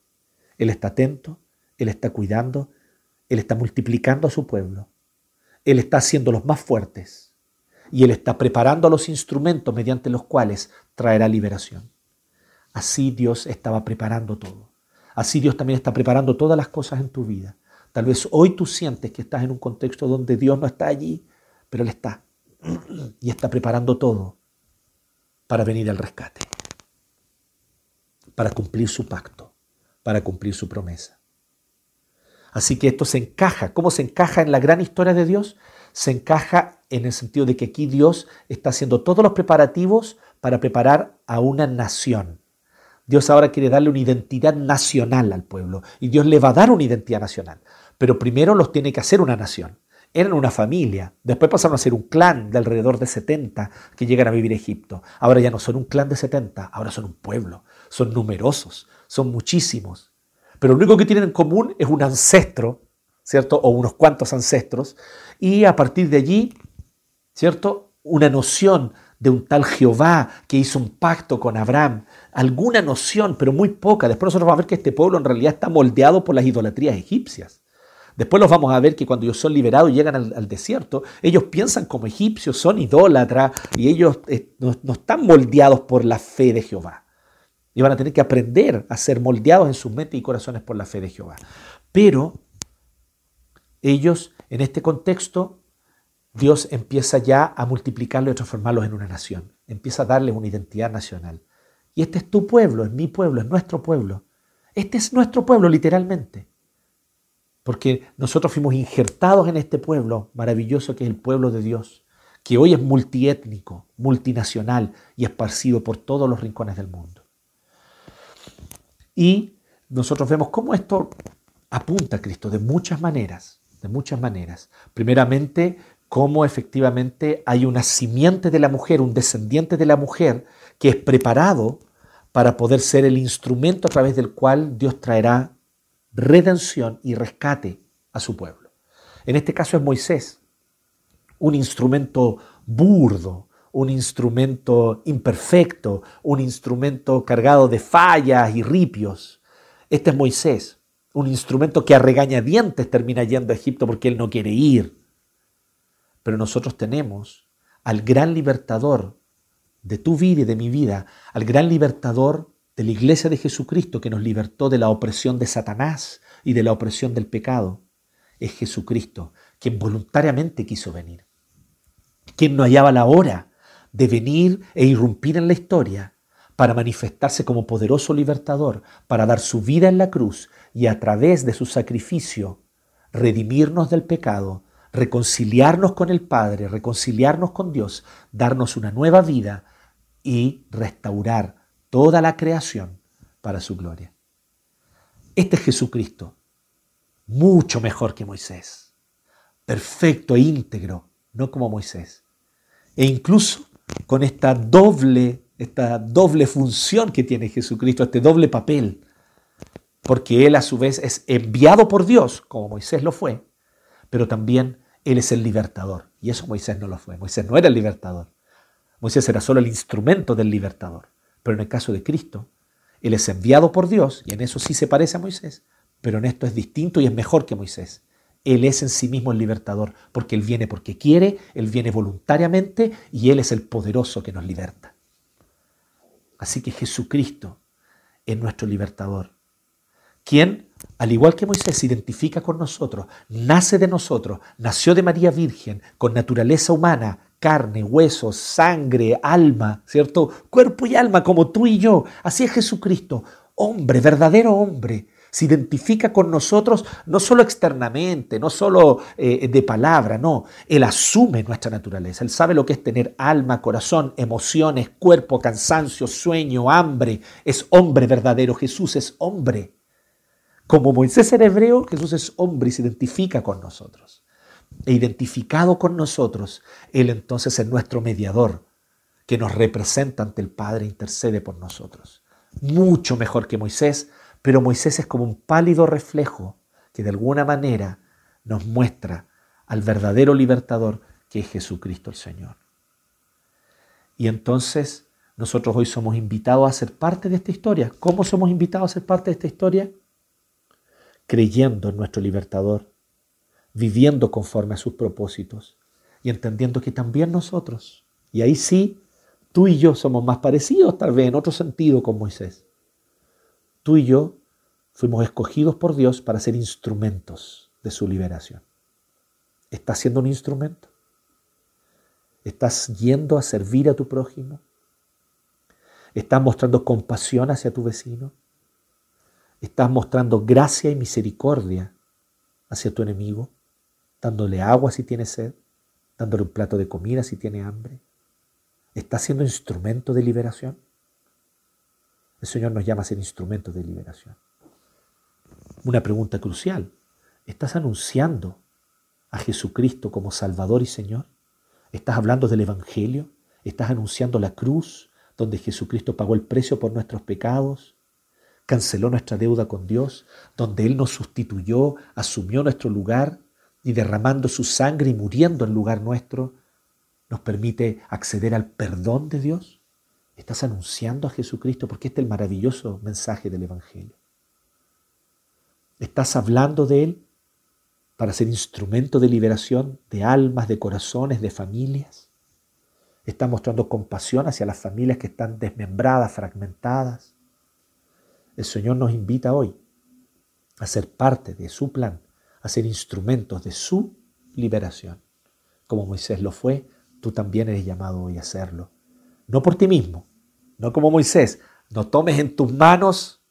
Él está atento, Él está cuidando, Él está multiplicando a su pueblo, Él está haciendo los más fuertes y Él está preparando los instrumentos mediante los cuales traerá liberación. Así Dios estaba preparando todo. Así Dios también está preparando todas las cosas en tu vida. Tal vez hoy tú sientes que estás en un contexto donde Dios no está allí, pero Él está. Y está preparando todo para venir al rescate, para cumplir su pacto, para cumplir su promesa. Así que esto se encaja. ¿Cómo se encaja en la gran historia de Dios? Se encaja en el sentido de que aquí Dios está haciendo todos los preparativos para preparar a una nación. Dios ahora quiere darle una identidad nacional al pueblo y Dios le va a dar una identidad nacional pero primero los tiene que hacer una nación. Eran una familia, después pasaron a ser un clan de alrededor de 70 que llegan a vivir a Egipto. Ahora ya no son un clan de 70, ahora son un pueblo, son numerosos, son muchísimos. Pero lo único que tienen en común es un ancestro, ¿cierto? O unos cuantos ancestros. Y a partir de allí, ¿cierto? Una noción de un tal Jehová que hizo un pacto con Abraham, alguna noción, pero muy poca. Después nosotros vamos a ver que este pueblo en realidad está moldeado por las idolatrías egipcias. Después los vamos a ver que cuando ellos son liberados y llegan al, desierto, ellos piensan como egipcios, son idólatras y ellos eh, no, están moldeados por la fe de Jehová. Y van a tener que aprender a ser moldeados en sus mentes y corazones por la fe de Jehová. Pero ellos, en este contexto, Dios empieza ya a multiplicarlos y transformarlos en una nación. Empieza a darles una identidad nacional. Y este es tu pueblo, es mi pueblo, es nuestro pueblo. Este es nuestro pueblo, literalmente porque nosotros fuimos injertados en este pueblo maravilloso que es el pueblo de Dios, que hoy es multiétnico, multinacional y esparcido por todos los rincones del mundo. Y nosotros vemos cómo esto apunta a Cristo de muchas maneras, de muchas maneras. Primeramente, cómo efectivamente hay una simiente de la mujer, un descendiente de la mujer que es preparado para poder ser el instrumento a través del cual Dios traerá redención y rescate a su pueblo. En este caso es Moisés, un instrumento burdo, un instrumento imperfecto, un instrumento cargado de fallas y ripios. Este es Moisés, un instrumento que a regañadientes termina yendo a Egipto porque él no quiere ir. Pero nosotros tenemos al gran libertador de tu vida y de mi vida, al gran libertador de la iglesia de Jesucristo que nos libertó de la opresión de Satanás y de la opresión del pecado, es Jesucristo, quien voluntariamente quiso venir, quien no hallaba la hora de venir e irrumpir en la historia para manifestarse como poderoso libertador, para dar su vida en la cruz y a través de su sacrificio redimirnos del pecado, reconciliarnos con el Padre, reconciliarnos con Dios, darnos una nueva vida y restaurar toda la creación para su gloria. Este es Jesucristo, mucho mejor que Moisés, perfecto e íntegro, no como Moisés. E incluso con esta doble, esta doble función que tiene Jesucristo, este doble papel, porque Él a su vez es enviado por Dios, como Moisés lo fue, pero también Él es el libertador. Y eso Moisés no lo fue. Moisés no era el libertador. Moisés era solo el instrumento del libertador. Pero en el caso de Cristo, Él es enviado por Dios, y en eso sí se parece a Moisés, pero en esto es distinto y es mejor que Moisés. Él es en sí mismo el libertador, porque Él viene porque quiere, Él viene voluntariamente y Él es el poderoso que nos liberta. Así que Jesucristo es nuestro libertador, quien, al igual que Moisés, se identifica con nosotros, nace de nosotros, nació de María Virgen, con naturaleza humana, carne, huesos, sangre, alma, ¿cierto? Cuerpo y alma, como tú y yo. Así es Jesucristo, hombre, verdadero hombre. Se identifica con nosotros no solo externamente, no solo eh, de palabra, no. Él asume nuestra naturaleza. Él sabe lo que es tener alma, corazón, emociones, cuerpo, cansancio, sueño, hambre. Es hombre verdadero. Jesús es hombre. Como Moisés era hebreo, Jesús es hombre y se identifica con nosotros e identificado con nosotros, Él entonces es nuestro mediador, que nos representa ante el Padre e intercede por nosotros. Mucho mejor que Moisés, pero Moisés es como un pálido reflejo que de alguna manera nos muestra al verdadero libertador que es Jesucristo el Señor. Y entonces nosotros hoy somos invitados a ser parte de esta historia. ¿Cómo somos invitados a ser parte de esta historia? Creyendo en nuestro libertador, viviendo conforme a sus propósitos y entendiendo que también nosotros, y ahí sí, tú y yo somos más parecidos tal vez en otro sentido con Moisés. Tú y yo fuimos escogidos por Dios para ser instrumentos de su liberación. ¿Estás siendo un instrumento? ¿Estás yendo a servir a tu prójimo? ¿Estás mostrando compasión hacia tu vecino? ¿Estás mostrando gracia y misericordia hacia tu enemigo? dándole agua si tiene sed, dándole un plato de comida si tiene hambre. ¿Está siendo instrumento de liberación? El Señor nos llama a ser instrumentos de liberación. Una pregunta crucial. ¿Estás anunciando a Jesucristo como Salvador y Señor? ¿Estás hablando del Evangelio? ¿Estás anunciando la cruz donde Jesucristo pagó el precio por nuestros pecados? Canceló nuestra deuda con Dios, donde Él nos sustituyó, asumió nuestro lugar y derramando su sangre y muriendo en lugar nuestro, nos permite acceder al perdón de Dios? ¿Estás anunciando a Jesucristo? Porque este es el maravilloso mensaje del Evangelio. ¿Estás hablando de Él para ser instrumento de liberación de almas, de corazones, de familias? ¿Estás mostrando compasión hacia las familias que están desmembradas, fragmentadas? El Señor nos invita hoy a ser parte de su plan a ser instrumentos de su liberación. Como Moisés lo fue, tú también eres llamado hoy a hacerlo. No por ti mismo, no como Moisés, no tomes en tus manos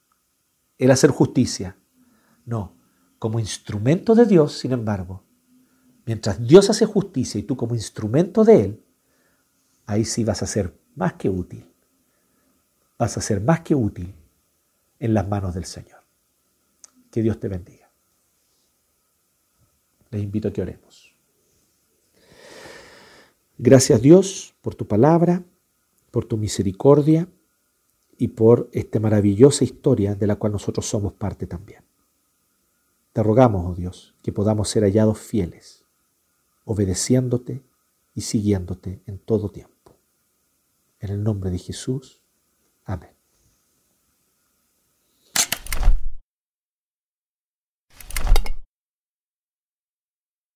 el hacer justicia. No, como instrumento de Dios, sin embargo, mientras Dios hace justicia y tú como instrumento de Él, ahí sí vas a ser más que útil. Vas a ser más que útil en las manos del Señor. Que Dios te bendiga les invito a que oremos. Gracias Dios por tu palabra, por tu misericordia y por esta maravillosa historia de la cual nosotros somos parte también. Te rogamos, oh Dios, que podamos ser hallados fieles, obedeciéndote y siguiéndote en todo tiempo. En el nombre de Jesús. Amén.